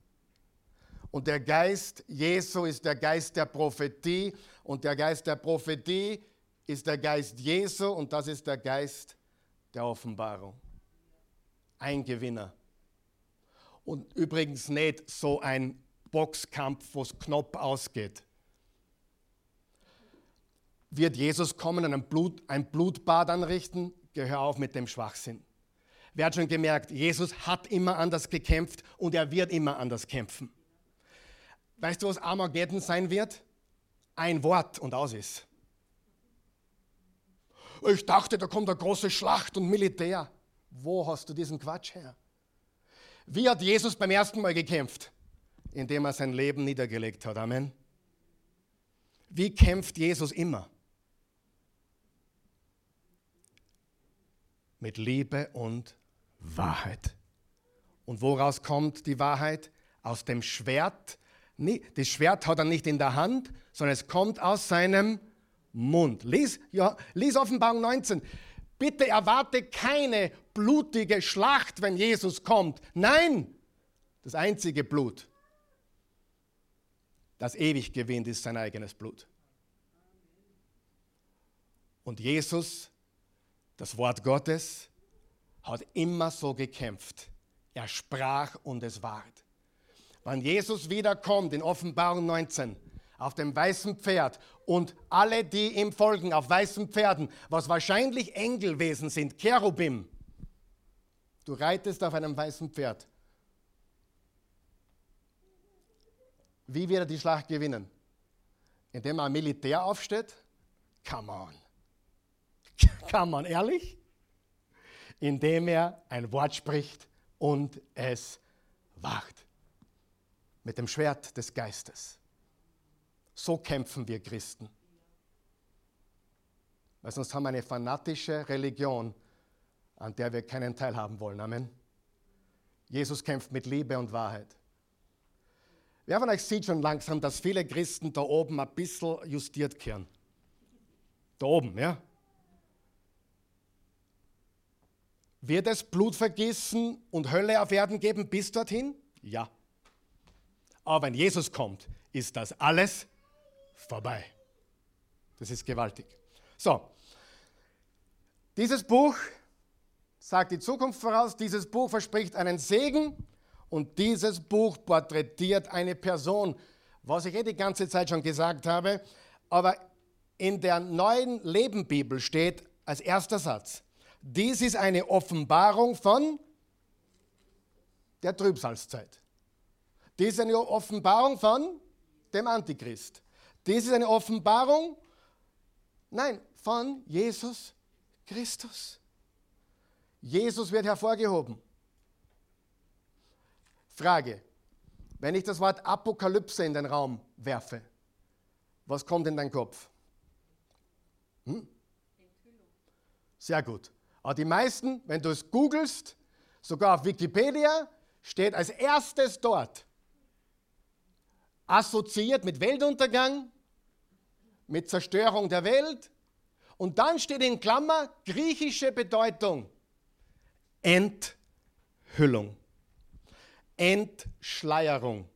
Und der Geist Jesu ist der Geist der Prophetie und der Geist der Prophetie ist der Geist Jesu und das ist der Geist der Offenbarung. Ein Gewinner. Und übrigens nicht so ein Boxkampf, wo es knapp ausgeht. Wird Jesus kommen und ein, Blut, ein Blutbad anrichten? Gehör auf mit dem Schwachsinn. Wer hat schon gemerkt, Jesus hat immer anders gekämpft und er wird immer anders kämpfen. Weißt du, was Armageddon sein wird? ein Wort und aus ist. Ich dachte, da kommt eine große Schlacht und Militär. Wo hast du diesen Quatsch her? Wie hat Jesus beim ersten Mal gekämpft? Indem er sein Leben niedergelegt hat. Amen. Wie kämpft Jesus immer? Mit Liebe und Wahrheit. Und woraus kommt die Wahrheit? Aus dem Schwert. Das Schwert hat er nicht in der Hand, sondern es kommt aus seinem Mund. Lies, ja, lies Offenbarung 19. Bitte erwarte keine blutige Schlacht, wenn Jesus kommt. Nein, das einzige Blut, das ewig gewinnt, ist sein eigenes Blut. Und Jesus, das Wort Gottes, hat immer so gekämpft. Er sprach und es ward. Wenn Jesus wiederkommt in Offenbarung 19 auf dem weißen Pferd und alle, die ihm folgen, auf weißen Pferden, was wahrscheinlich Engelwesen sind, Cherubim. Du reitest auf einem weißen Pferd. Wie wird er die Schlacht gewinnen? Indem er ein Militär aufsteht? Come on. Come on, ehrlich? Indem er ein Wort spricht und es wacht. Mit dem Schwert des Geistes. So kämpfen wir Christen. Weil sonst haben wir eine fanatische Religion, an der wir keinen Teil haben wollen. Amen. Jesus kämpft mit Liebe und Wahrheit. Wer von euch sieht schon langsam, dass viele Christen da oben ein bisschen justiert kehren? Da oben, ja? Wird es Blutvergießen und Hölle auf Erden geben bis dorthin? Ja. Aber wenn Jesus kommt, ist das alles vorbei. Das ist gewaltig. So, dieses Buch sagt die Zukunft voraus, dieses Buch verspricht einen Segen und dieses Buch porträtiert eine Person, was ich eh die ganze Zeit schon gesagt habe, aber in der neuen Lebenbibel steht als erster Satz, dies ist eine Offenbarung von der Trübsalzeit. Dies ist eine Offenbarung von dem Antichrist. Das ist eine Offenbarung, nein, von Jesus Christus. Jesus wird hervorgehoben. Frage, wenn ich das Wort Apokalypse in den Raum werfe, was kommt in deinen Kopf? Hm? Sehr gut. Aber die meisten, wenn du es googelst, sogar auf Wikipedia, steht als erstes dort assoziiert mit Weltuntergang, mit Zerstörung der Welt. Und dann steht in Klammer griechische Bedeutung. Enthüllung. Entschleierung.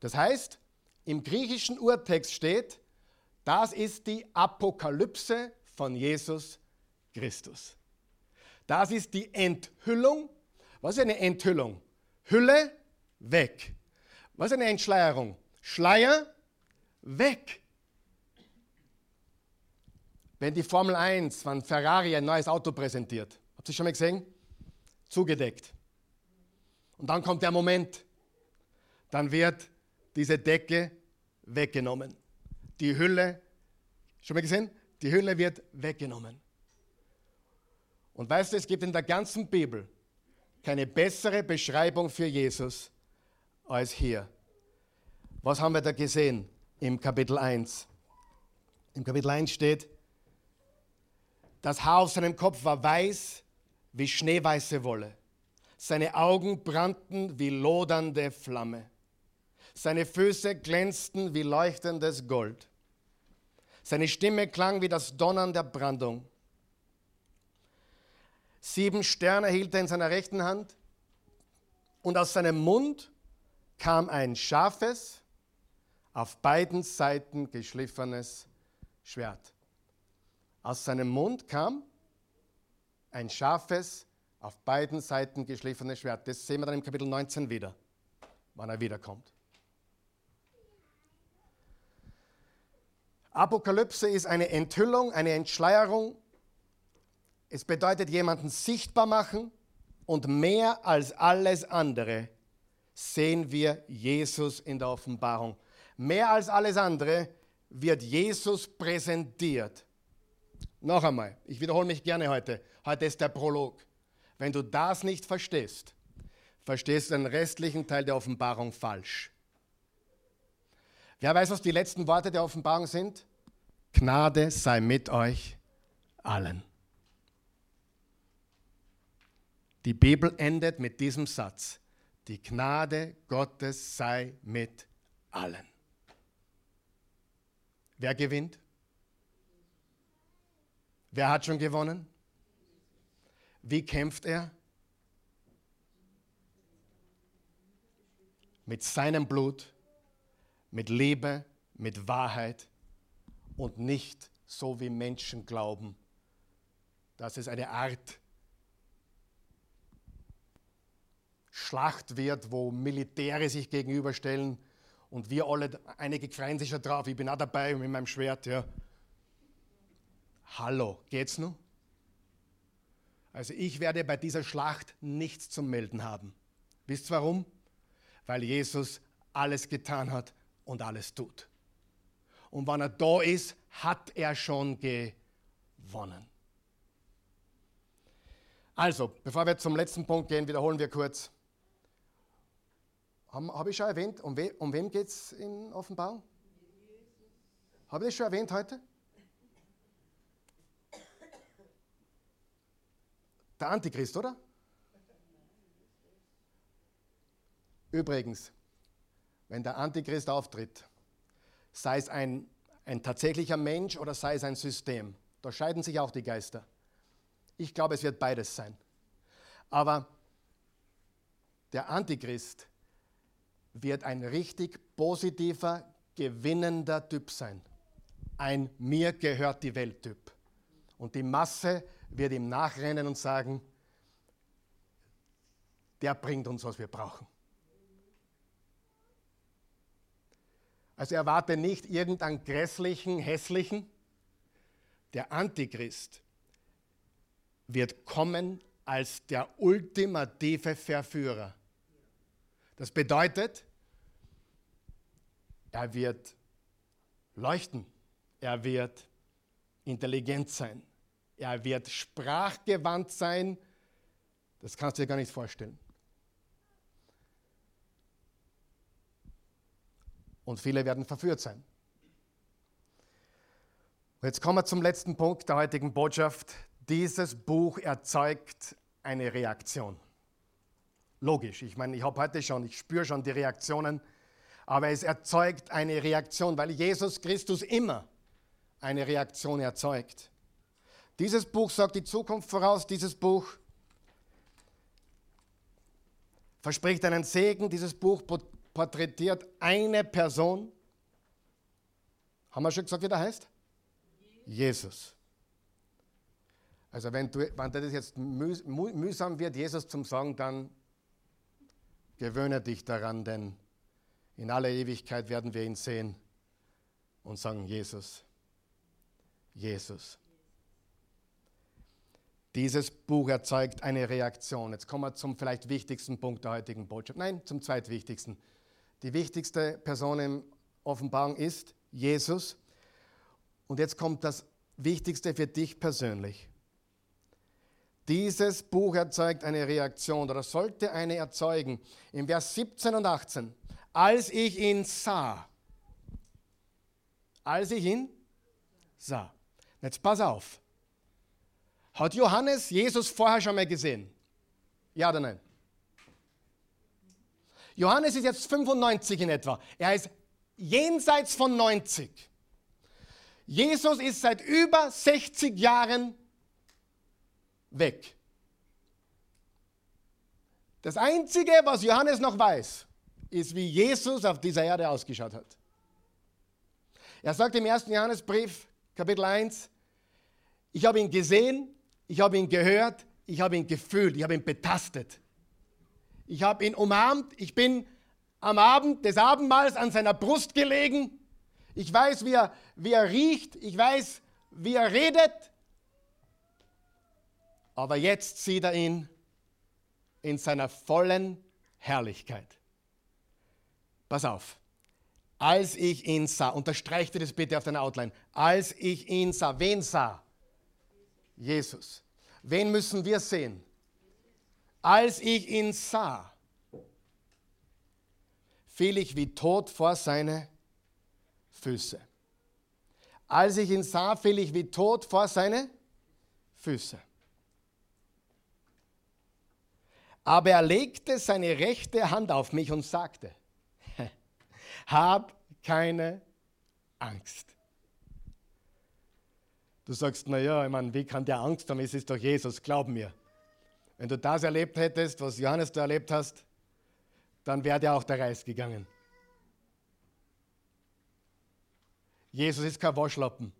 Das heißt, im griechischen Urtext steht, das ist die Apokalypse von Jesus Christus. Das ist die Enthüllung. Was ist eine Enthüllung? Hülle weg. Was ist eine Entschleierung? Schleier weg. Wenn die Formel 1 von Ferrari ein neues Auto präsentiert, habt ihr schon mal gesehen? Zugedeckt. Und dann kommt der Moment, dann wird diese Decke weggenommen. Die Hülle, schon mal gesehen? Die Hülle wird weggenommen. Und weißt du, es gibt in der ganzen Bibel keine bessere Beschreibung für Jesus als hier. Was haben wir da gesehen im Kapitel 1? Im Kapitel 1 steht, das Haar auf seinem Kopf war weiß wie schneeweiße Wolle. Seine Augen brannten wie lodernde Flamme. Seine Füße glänzten wie leuchtendes Gold. Seine Stimme klang wie das Donnern der Brandung. Sieben Sterne hielt er in seiner rechten Hand und aus seinem Mund kam ein scharfes, auf beiden Seiten geschliffenes Schwert. Aus seinem Mund kam ein scharfes, auf beiden Seiten geschliffenes Schwert. Das sehen wir dann im Kapitel 19 wieder, wann er wiederkommt. Apokalypse ist eine Enthüllung, eine Entschleierung. Es bedeutet jemanden sichtbar machen und mehr als alles andere sehen wir Jesus in der Offenbarung. Mehr als alles andere wird Jesus präsentiert. Noch einmal, ich wiederhole mich gerne heute. Heute ist der Prolog. Wenn du das nicht verstehst, verstehst du den restlichen Teil der Offenbarung falsch. Wer weiß, was die letzten Worte der Offenbarung sind? Gnade sei mit euch allen. Die Bibel endet mit diesem Satz. Die Gnade Gottes sei mit allen. Wer gewinnt? Wer hat schon gewonnen? Wie kämpft er? Mit seinem Blut, mit Liebe, mit Wahrheit und nicht so wie Menschen glauben, dass es eine Art Schlacht wird, wo Militäre sich gegenüberstellen und wir alle, einige freuen sich schon drauf, ich bin auch dabei mit meinem Schwert, ja. Hallo, geht's noch? Also ich werde bei dieser Schlacht nichts zu melden haben. Wisst ihr warum? Weil Jesus alles getan hat und alles tut. Und wenn er da ist, hat er schon gewonnen. Also, bevor wir zum letzten Punkt gehen, wiederholen wir kurz. Habe hab ich schon erwähnt, um, we, um wem geht es in Offenbarung? Habe ich das schon erwähnt heute? Der Antichrist, oder? Übrigens, wenn der Antichrist auftritt, sei es ein, ein tatsächlicher Mensch oder sei es ein System, da scheiden sich auch die Geister. Ich glaube, es wird beides sein. Aber der Antichrist wird ein richtig positiver, gewinnender Typ sein. Ein mir gehört die Welt-Typ. Und die Masse wird ihm nachrennen und sagen, der bringt uns, was wir brauchen. Also erwarte nicht irgendeinen grässlichen, hässlichen. Der Antichrist wird kommen als der ultimative Verführer. Das bedeutet, er wird leuchten, er wird intelligent sein, er wird sprachgewandt sein. Das kannst du dir gar nicht vorstellen. Und viele werden verführt sein. Und jetzt kommen wir zum letzten Punkt der heutigen Botschaft. Dieses Buch erzeugt eine Reaktion. Logisch, ich meine, ich habe heute schon, ich spüre schon die Reaktionen, aber es erzeugt eine Reaktion, weil Jesus Christus immer eine Reaktion erzeugt. Dieses Buch sagt die Zukunft voraus, dieses Buch verspricht einen Segen, dieses Buch porträtiert eine Person. Haben wir schon gesagt, wie der heißt? Jesus. Also wenn, du, wenn das jetzt mühsam wird, Jesus zum Sagen, dann gewöhne dich daran, denn in aller Ewigkeit werden wir ihn sehen und sagen, Jesus, Jesus. Dieses Buch erzeugt eine Reaktion. Jetzt kommen wir zum vielleicht wichtigsten Punkt der heutigen Botschaft. Nein, zum zweitwichtigsten. Die wichtigste Person in Offenbarung ist Jesus. Und jetzt kommt das Wichtigste für dich persönlich. Dieses Buch erzeugt eine Reaktion oder sollte eine erzeugen. Im Vers 17 und 18. Als ich ihn sah, als ich ihn sah. Jetzt pass auf. Hat Johannes Jesus vorher schon mal gesehen? Ja oder nein? Johannes ist jetzt 95 in etwa. Er ist jenseits von 90. Jesus ist seit über 60 Jahren weg. Das Einzige, was Johannes noch weiß, ist, wie Jesus auf dieser Erde ausgeschaut hat. Er sagt im ersten Johannesbrief, Kapitel 1, ich habe ihn gesehen, ich habe ihn gehört, ich habe ihn gefühlt, ich habe ihn betastet. Ich habe ihn umarmt, ich bin am Abend des Abendmahls an seiner Brust gelegen. Ich weiß, wie er, wie er riecht, ich weiß, wie er redet, aber jetzt sieht er ihn in seiner vollen Herrlichkeit. Pass auf, Als ich ihn sah, unterstreicht ihr das bitte auf deiner Outline. Als ich ihn sah, wen sah? Jesus. Wen müssen wir sehen? Als ich ihn sah, fiel ich wie tot vor seine Füße. Als ich ihn sah, fiel ich wie tot vor seine Füße. Aber er legte seine rechte Hand auf mich und sagte, hab keine Angst. Du sagst, naja, ich meine, wie kann der Angst haben? Es ist doch Jesus, glaub mir. Wenn du das erlebt hättest, was Johannes da erlebt hast, dann wäre dir auch der Reis gegangen. Jesus ist kein Waschlappen.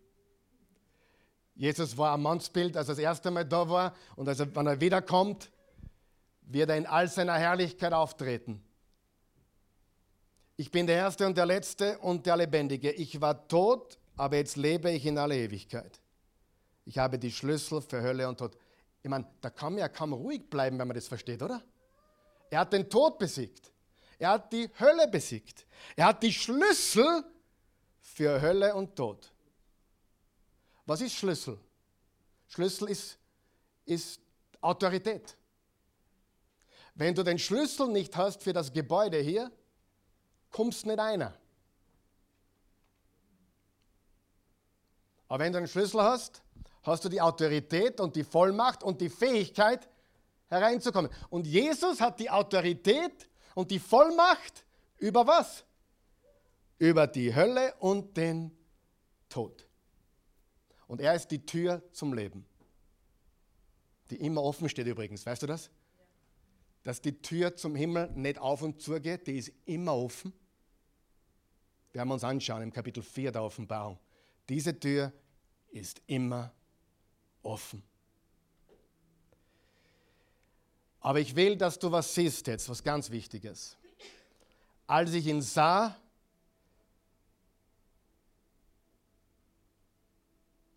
Jesus war ein Mannsbild, als er das erste Mal da war und als er, wenn er wiederkommt, wird er in all seiner Herrlichkeit auftreten. Ich bin der Erste und der Letzte und der Lebendige. Ich war tot, aber jetzt lebe ich in aller Ewigkeit. Ich habe die Schlüssel für Hölle und Tod. Ich meine, da kann man ja kaum ruhig bleiben, wenn man das versteht, oder? Er hat den Tod besiegt. Er hat die Hölle besiegt. Er hat die Schlüssel für Hölle und Tod. Was ist Schlüssel? Schlüssel ist, ist Autorität. Wenn du den Schlüssel nicht hast für das Gebäude hier, kommst nicht einer. Aber wenn du einen Schlüssel hast, hast du die Autorität und die Vollmacht und die Fähigkeit, hereinzukommen. Und Jesus hat die Autorität und die Vollmacht über was? Über die Hölle und den Tod. Und er ist die Tür zum Leben. Die immer offen steht übrigens, weißt du das? Dass die Tür zum Himmel nicht auf und zu geht, die ist immer offen. Wir haben uns anschauen im Kapitel 4 der Offenbarung. Diese Tür ist immer offen. Aber ich will, dass du was siehst jetzt, was ganz Wichtiges. Als ich ihn sah,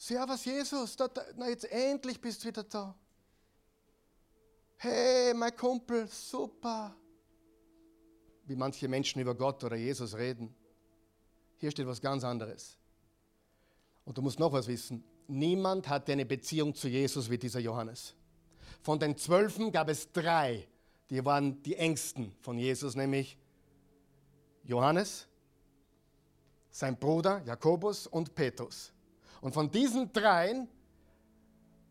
Servus Jesus, da, da, na jetzt endlich bist du wieder da. Hey, mein Kumpel, super. Wie manche Menschen über Gott oder Jesus reden. Hier steht was ganz anderes. Und du musst noch was wissen. Niemand hatte eine Beziehung zu Jesus wie dieser Johannes. Von den Zwölfen gab es drei, die waren die engsten von Jesus, nämlich Johannes, sein Bruder Jakobus und Petrus. Und von diesen dreien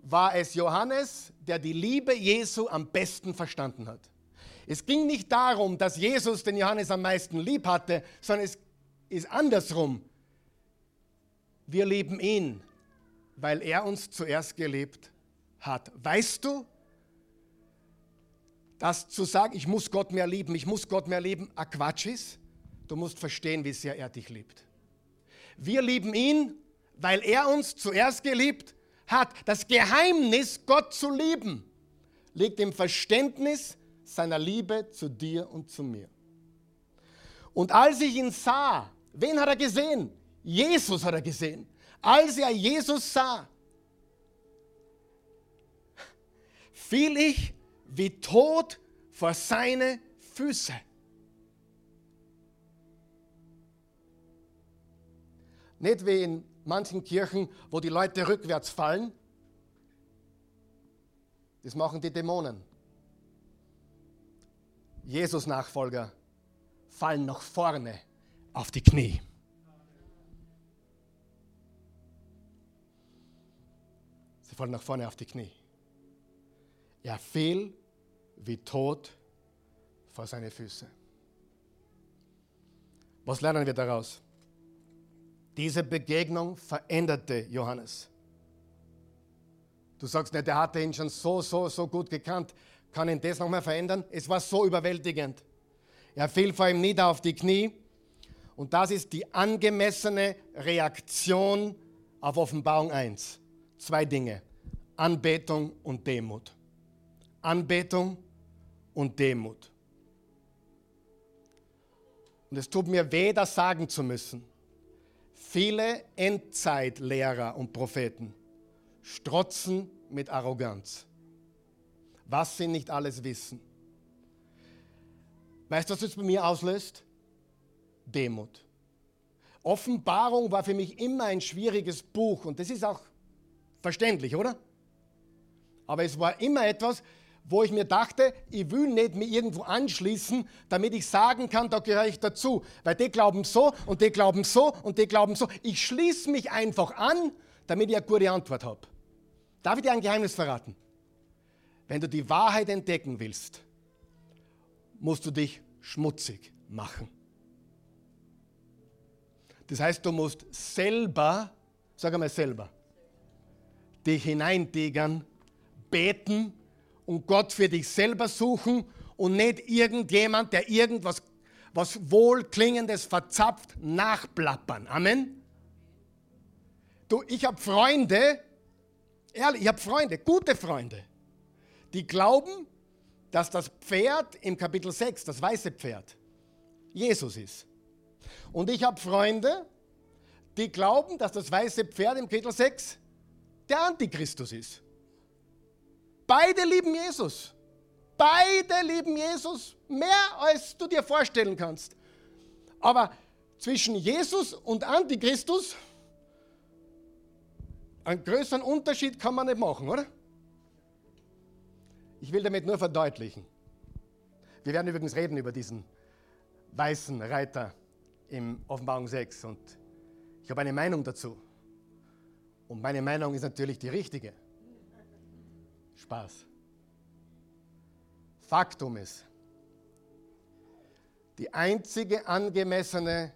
war es Johannes, der die Liebe Jesu am besten verstanden hat. Es ging nicht darum, dass Jesus den Johannes am meisten lieb hatte, sondern es ist andersrum. Wir lieben ihn, weil er uns zuerst geliebt hat. Weißt du, dass zu sagen, ich muss Gott mehr lieben, ich muss Gott mehr lieben, ein Quatsch ist? Du musst verstehen, wie sehr er dich liebt. Wir lieben ihn, weil er uns zuerst geliebt hat. Das Geheimnis, Gott zu lieben, liegt im Verständnis seiner Liebe zu dir und zu mir. Und als ich ihn sah, wen hat er gesehen? Jesus hat er gesehen. Als er Jesus sah, fiel ich wie tot vor seine Füße. Nicht wie in manchen Kirchen, wo die Leute rückwärts fallen. Das machen die Dämonen. Jesus-Nachfolger fallen nach vorne auf die Knie. Fallen nach vorne auf die Knie. Er fiel wie tot vor seine Füße. Was lernen wir daraus? Diese Begegnung veränderte Johannes. Du sagst nicht, der hatte ihn schon so, so, so gut gekannt. Kann ihn das nochmal verändern? Es war so überwältigend. Er fiel vor ihm nieder auf die Knie. Und das ist die angemessene Reaktion auf Offenbarung 1. Zwei Dinge. Anbetung und Demut. Anbetung und Demut. Und es tut mir weh, das sagen zu müssen. Viele Endzeitlehrer und Propheten strotzen mit Arroganz, was sie nicht alles wissen. Weißt du, was das bei mir auslöst? Demut. Offenbarung war für mich immer ein schwieriges Buch und das ist auch verständlich, oder? Aber es war immer etwas, wo ich mir dachte, ich will nicht mir irgendwo anschließen, damit ich sagen kann, da gehöre ich dazu. Weil die glauben so und die glauben so und die glauben so. Ich schließe mich einfach an, damit ich eine gute Antwort habe. Darf ich dir ein Geheimnis verraten? Wenn du die Wahrheit entdecken willst, musst du dich schmutzig machen. Das heißt, du musst selber, sag einmal selber, dich hineintigern, beten und Gott für dich selber suchen und nicht irgendjemand, der irgendwas was wohlklingendes verzapft, nachplappern. Amen. Du, ich habe Freunde, ehrlich, ich habe Freunde, gute Freunde, die glauben, dass das Pferd im Kapitel 6, das weiße Pferd, Jesus ist. Und ich habe Freunde, die glauben, dass das weiße Pferd im Kapitel 6 der Antichristus ist. Beide lieben Jesus. Beide lieben Jesus mehr, als du dir vorstellen kannst. Aber zwischen Jesus und Antichristus, einen größeren Unterschied kann man nicht machen, oder? Ich will damit nur verdeutlichen. Wir werden übrigens reden über diesen weißen Reiter im Offenbarung 6 und ich habe eine Meinung dazu. Und meine Meinung ist natürlich die richtige. Spaß. Faktum ist, die einzige angemessene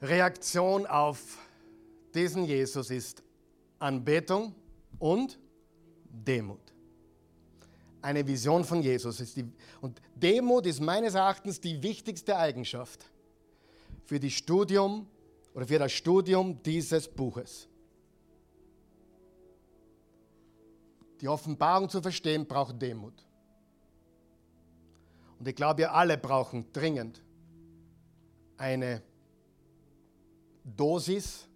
Reaktion auf diesen Jesus ist Anbetung und Demut. Eine Vision von Jesus ist die, und Demut ist meines Erachtens die wichtigste Eigenschaft für, die Studium, oder für das Studium dieses Buches. Die Offenbarung zu verstehen braucht Demut. Und ich glaube, wir alle brauchen dringend eine Dosis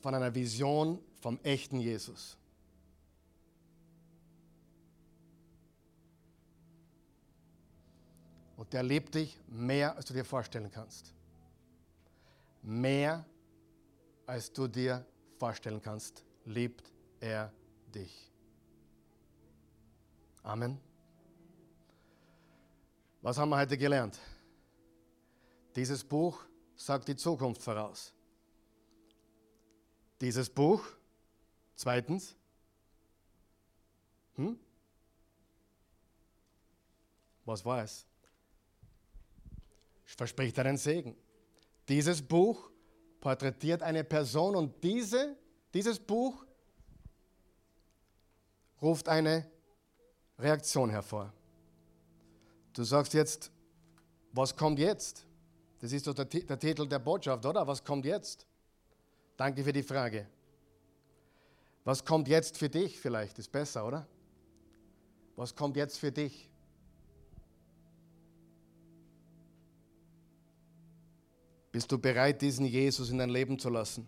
von einer Vision vom echten Jesus. Und der liebt dich mehr, als du dir vorstellen kannst. Mehr, als du dir vorstellen kannst, liebt er dich. Amen. Was haben wir heute gelernt? Dieses Buch sagt die Zukunft voraus. Dieses Buch, zweitens, hm? was war es? Verspricht einen Segen. Dieses Buch porträtiert eine Person und diese, dieses Buch ruft eine Reaktion hervor. Du sagst jetzt, was kommt jetzt? Das ist doch der, der, Titel der Botschaft, oder? Was kommt jetzt? Danke für die Frage. Was kommt jetzt für dich vielleicht? Ist besser, oder? Was kommt jetzt für dich? Bist du bereit, diesen Jesus in dein Leben zu lassen?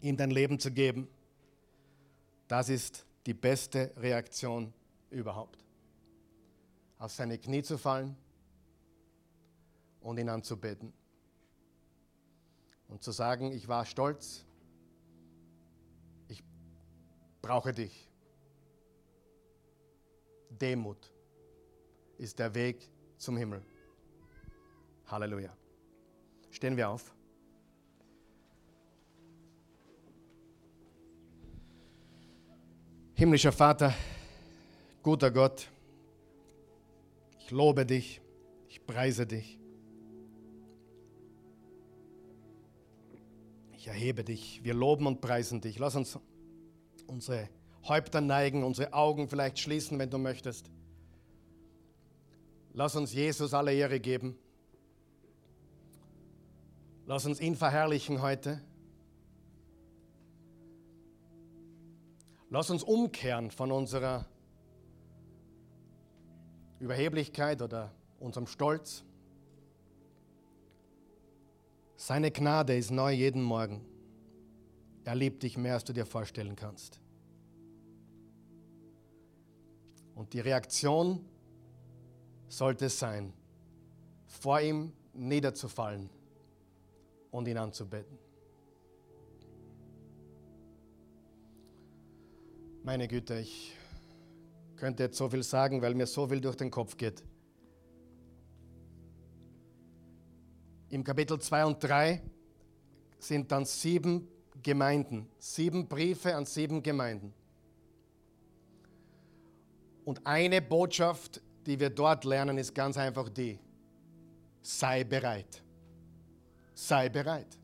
Ihm dein Leben zu geben? Das ist die beste Reaktion überhaupt. Auf seine Knie zu fallen und ihn anzubeten. Und zu sagen, ich war stolz, ich brauche dich. Demut ist der Weg zum Himmel. Halleluja. Stehen wir auf. Himmlischer Vater, guter Gott, ich lobe dich, ich preise dich. Ich erhebe dich, wir loben und preisen dich. Lass uns unsere Häupter neigen, unsere Augen vielleicht schließen, wenn du möchtest. Lass uns Jesus alle Ehre geben. Lass uns ihn verherrlichen heute. Lass uns umkehren von unserer Überheblichkeit oder unserem Stolz. Seine Gnade ist neu jeden Morgen. Er liebt dich mehr, als du dir vorstellen kannst. Und die Reaktion sollte sein, vor ihm niederzufallen und ihn anzubeten. Meine Güte, ich könnte jetzt so viel sagen, weil mir so viel durch den Kopf geht. Im Kapitel 2 und 3 sind dann sieben Gemeinden, sieben Briefe an sieben Gemeinden. Und eine Botschaft, die wir dort lernen, ist ganz einfach die, sei bereit. Sei bereit.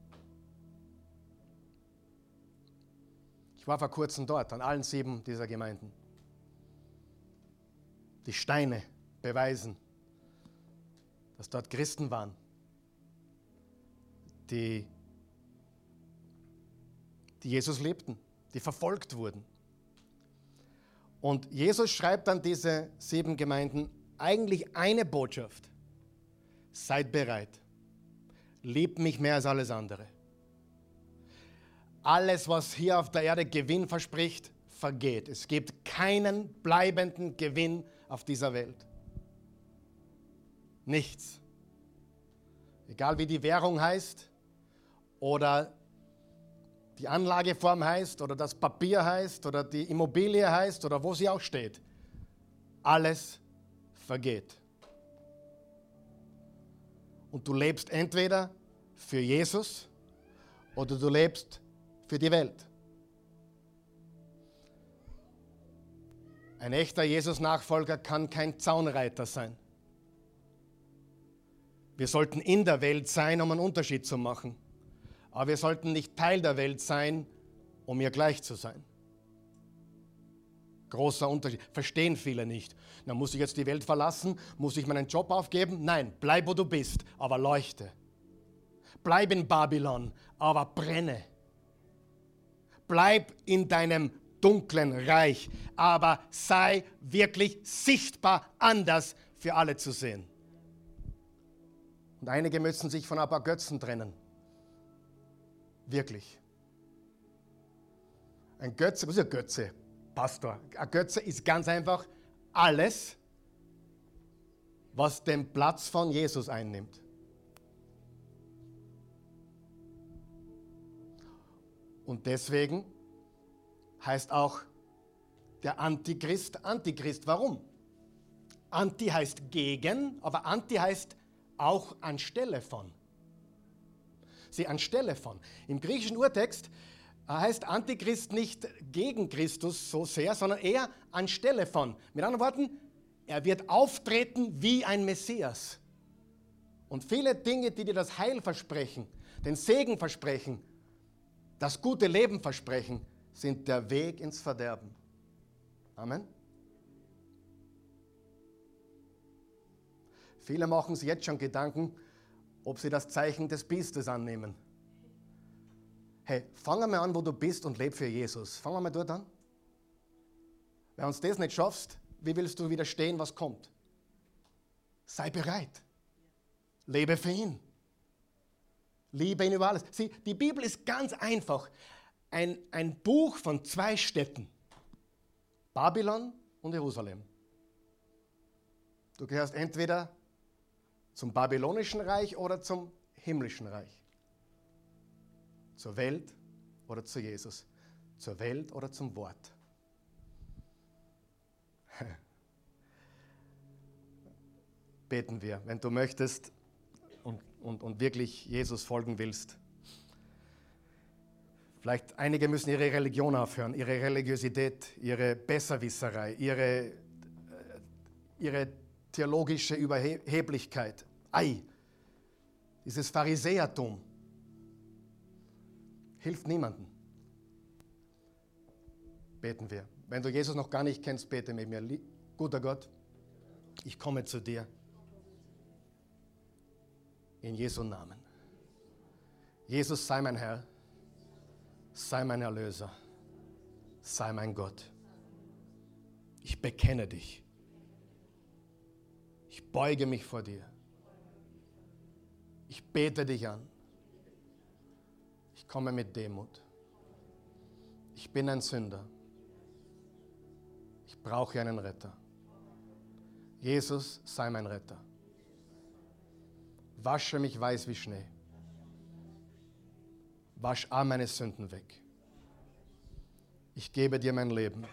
War vor kurzem dort, an allen sieben dieser Gemeinden. Die Steine beweisen, dass dort Christen waren, die, die Jesus lebten, die verfolgt wurden. Und Jesus schreibt an diese sieben Gemeinden eigentlich eine Botschaft. Seid bereit. Liebt mich mehr als alles andere. Alles, was hier auf der Erde Gewinn verspricht, vergeht. Es gibt keinen bleibenden Gewinn auf dieser Welt. Nichts. Egal wie die Währung heißt oder die Anlageform heißt oder das Papier heißt oder die Immobilie heißt oder wo sie auch steht. Alles vergeht. Und du lebst entweder für Jesus oder du lebst für die Welt. Ein echter Jesus-Nachfolger kann kein Zaunreiter sein. Wir sollten in der Welt sein, um einen Unterschied zu machen. Aber wir sollten nicht Teil der Welt sein, um ihr gleich zu sein. Großer Unterschied. Verstehen viele nicht. Na, muss ich jetzt die Welt verlassen? Muss ich meinen Job aufgeben? Nein, bleib wo du bist, aber leuchte. Bleib in Babylon, aber brenne. Bleib in deinem dunklen Reich, aber sei wirklich sichtbar anders für alle zu sehen. Und einige müssen sich von ein paar Götzen trennen. Wirklich. Ein Götze, was ist ein Götze? Pastor. Ein Götze ist ganz einfach alles, was den Platz von Jesus einnimmt. Und deswegen heißt auch der Antichrist Antichrist. Warum? Anti heißt gegen, aber Anti heißt auch anstelle von. Sie anstelle von. Im griechischen Urtext heißt Antichrist nicht gegen Christus so sehr, sondern eher anstelle von. Mit anderen Worten, er wird auftreten wie ein Messias. Und viele Dinge, die dir das Heil versprechen, den Segen versprechen, das gute Leben versprechen, sind der Weg ins Verderben. Amen. Viele machen sich jetzt schon Gedanken, ob sie das Zeichen des Biestes annehmen. Hey, fang einmal an, wo du bist und leb für Jesus. Fang einmal dort an. Wenn du das nicht schaffst, wie willst du widerstehen, was kommt? Sei bereit. Lebe für ihn. Liebe ihn über alles. Sieh, die Bibel ist ganz einfach. Ein, ein Buch von zwei Städten. Babylon und Jerusalem. Du gehörst entweder zum babylonischen Reich oder zum himmlischen Reich. Zur Welt oder zu Jesus. Zur Welt oder zum Wort. Beten wir, wenn du möchtest und, und, wirklich Jesus folgen willst. Vielleicht einige müssen ihre Religion aufhören, ihre Religiosität, ihre Besserwisserei, ihre, äh, ihre theologische Überheblichkeit. Ei, dieses Pharisäertum hilft niemandem. Beten wir. Wenn du Jesus noch gar nicht kennst, bete mit mir. Guter Gott, ich komme zu dir. In Jesu Namen. Jesus sei mein Herr, sei mein Erlöser, sei mein Gott. Ich bekenne dich. Ich beuge mich vor dir. Ich bete dich an komme mit Demut. Ich bin ein Sünder. Ich brauche einen Retter. Jesus sei mein Retter. Wasche mich weiß wie Schnee. Wasch all meine Sünden weg. Ich gebe dir mein Leben.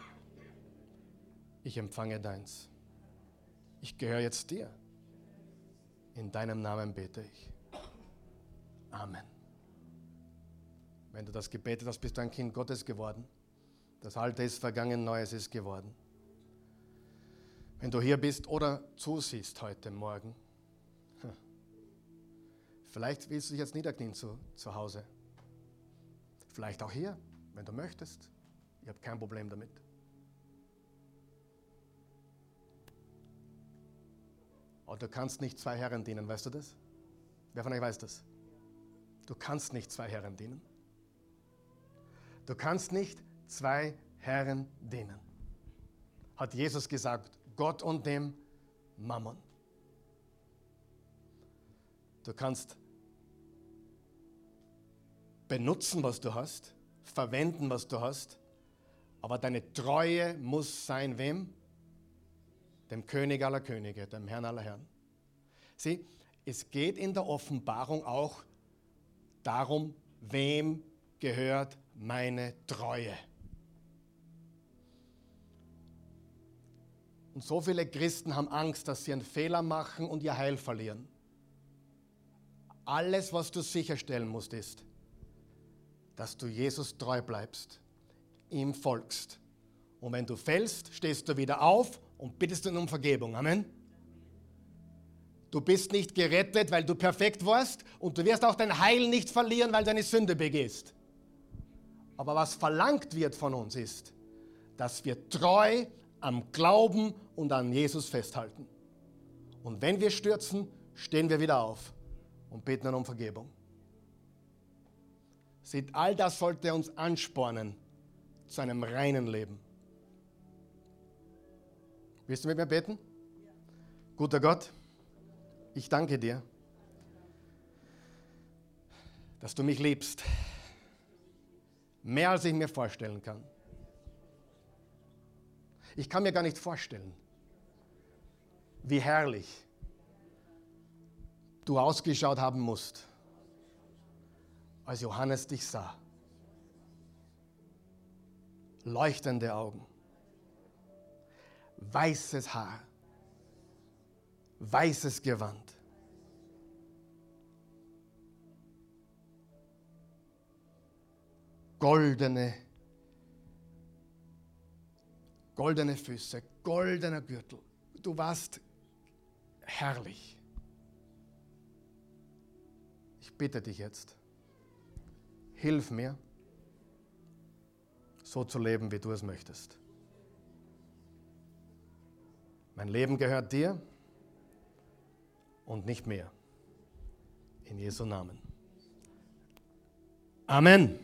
Ich empfange deins. Ich gehöre jetzt dir. In deinem Namen bete ich. Amen. Wenn du das gebetet hast, bist du ein Kind Gottes geworden. Das Alte ist vergangen, Neues ist geworden. Wenn du hier bist oder zusiehst heute Morgen, vielleicht willst du dich jetzt niederknien zu, zu Hause. Vielleicht auch hier, wenn du möchtest. Ich habe kein Problem damit. Aber du kannst nicht zwei Herren dienen, weißt du das? Wer von euch weiß das? Du kannst nicht zwei Herren dienen. Du kannst nicht zwei Herren dienen. Hat Jesus gesagt, Gott und dem Mammon. Du kannst benutzen, was du hast, verwenden, was du hast, aber deine Treue muss sein wem? Dem König aller Könige, dem Herrn aller Herren. Sieh, es geht in der Offenbarung auch darum, wem gehört meine Treue. Und so viele Christen haben Angst, dass sie einen Fehler machen und ihr Heil verlieren. Alles, was du sicherstellen musst, ist, dass du Jesus treu bleibst, ihm folgst. Und wenn du fällst, stehst du wieder auf und bittest ihn um Vergebung. Amen. Du bist nicht gerettet, weil du perfekt warst und du wirst auch dein Heil nicht verlieren, weil du eine Sünde begehst. Aber was verlangt wird von uns ist, dass wir treu am Glauben und an Jesus festhalten. Und wenn wir stürzen, stehen wir wieder auf und beten um Vergebung. Seht, all das sollte uns anspornen zu einem reinen Leben. Willst du mit mir beten? Guter Gott, ich danke dir, dass du mich liebst. Mehr als ich mir vorstellen kann. Ich kann mir gar nicht vorstellen, wie herrlich du ausgeschaut haben musst, als Johannes dich sah. Leuchtende Augen, weißes Haar, weißes Gewand. Goldene, goldene Füße, goldener Gürtel. Du warst herrlich. Ich bitte dich jetzt, hilf mir, so zu leben, wie du es möchtest. Mein Leben gehört dir und nicht mehr. In Jesu Namen. Amen.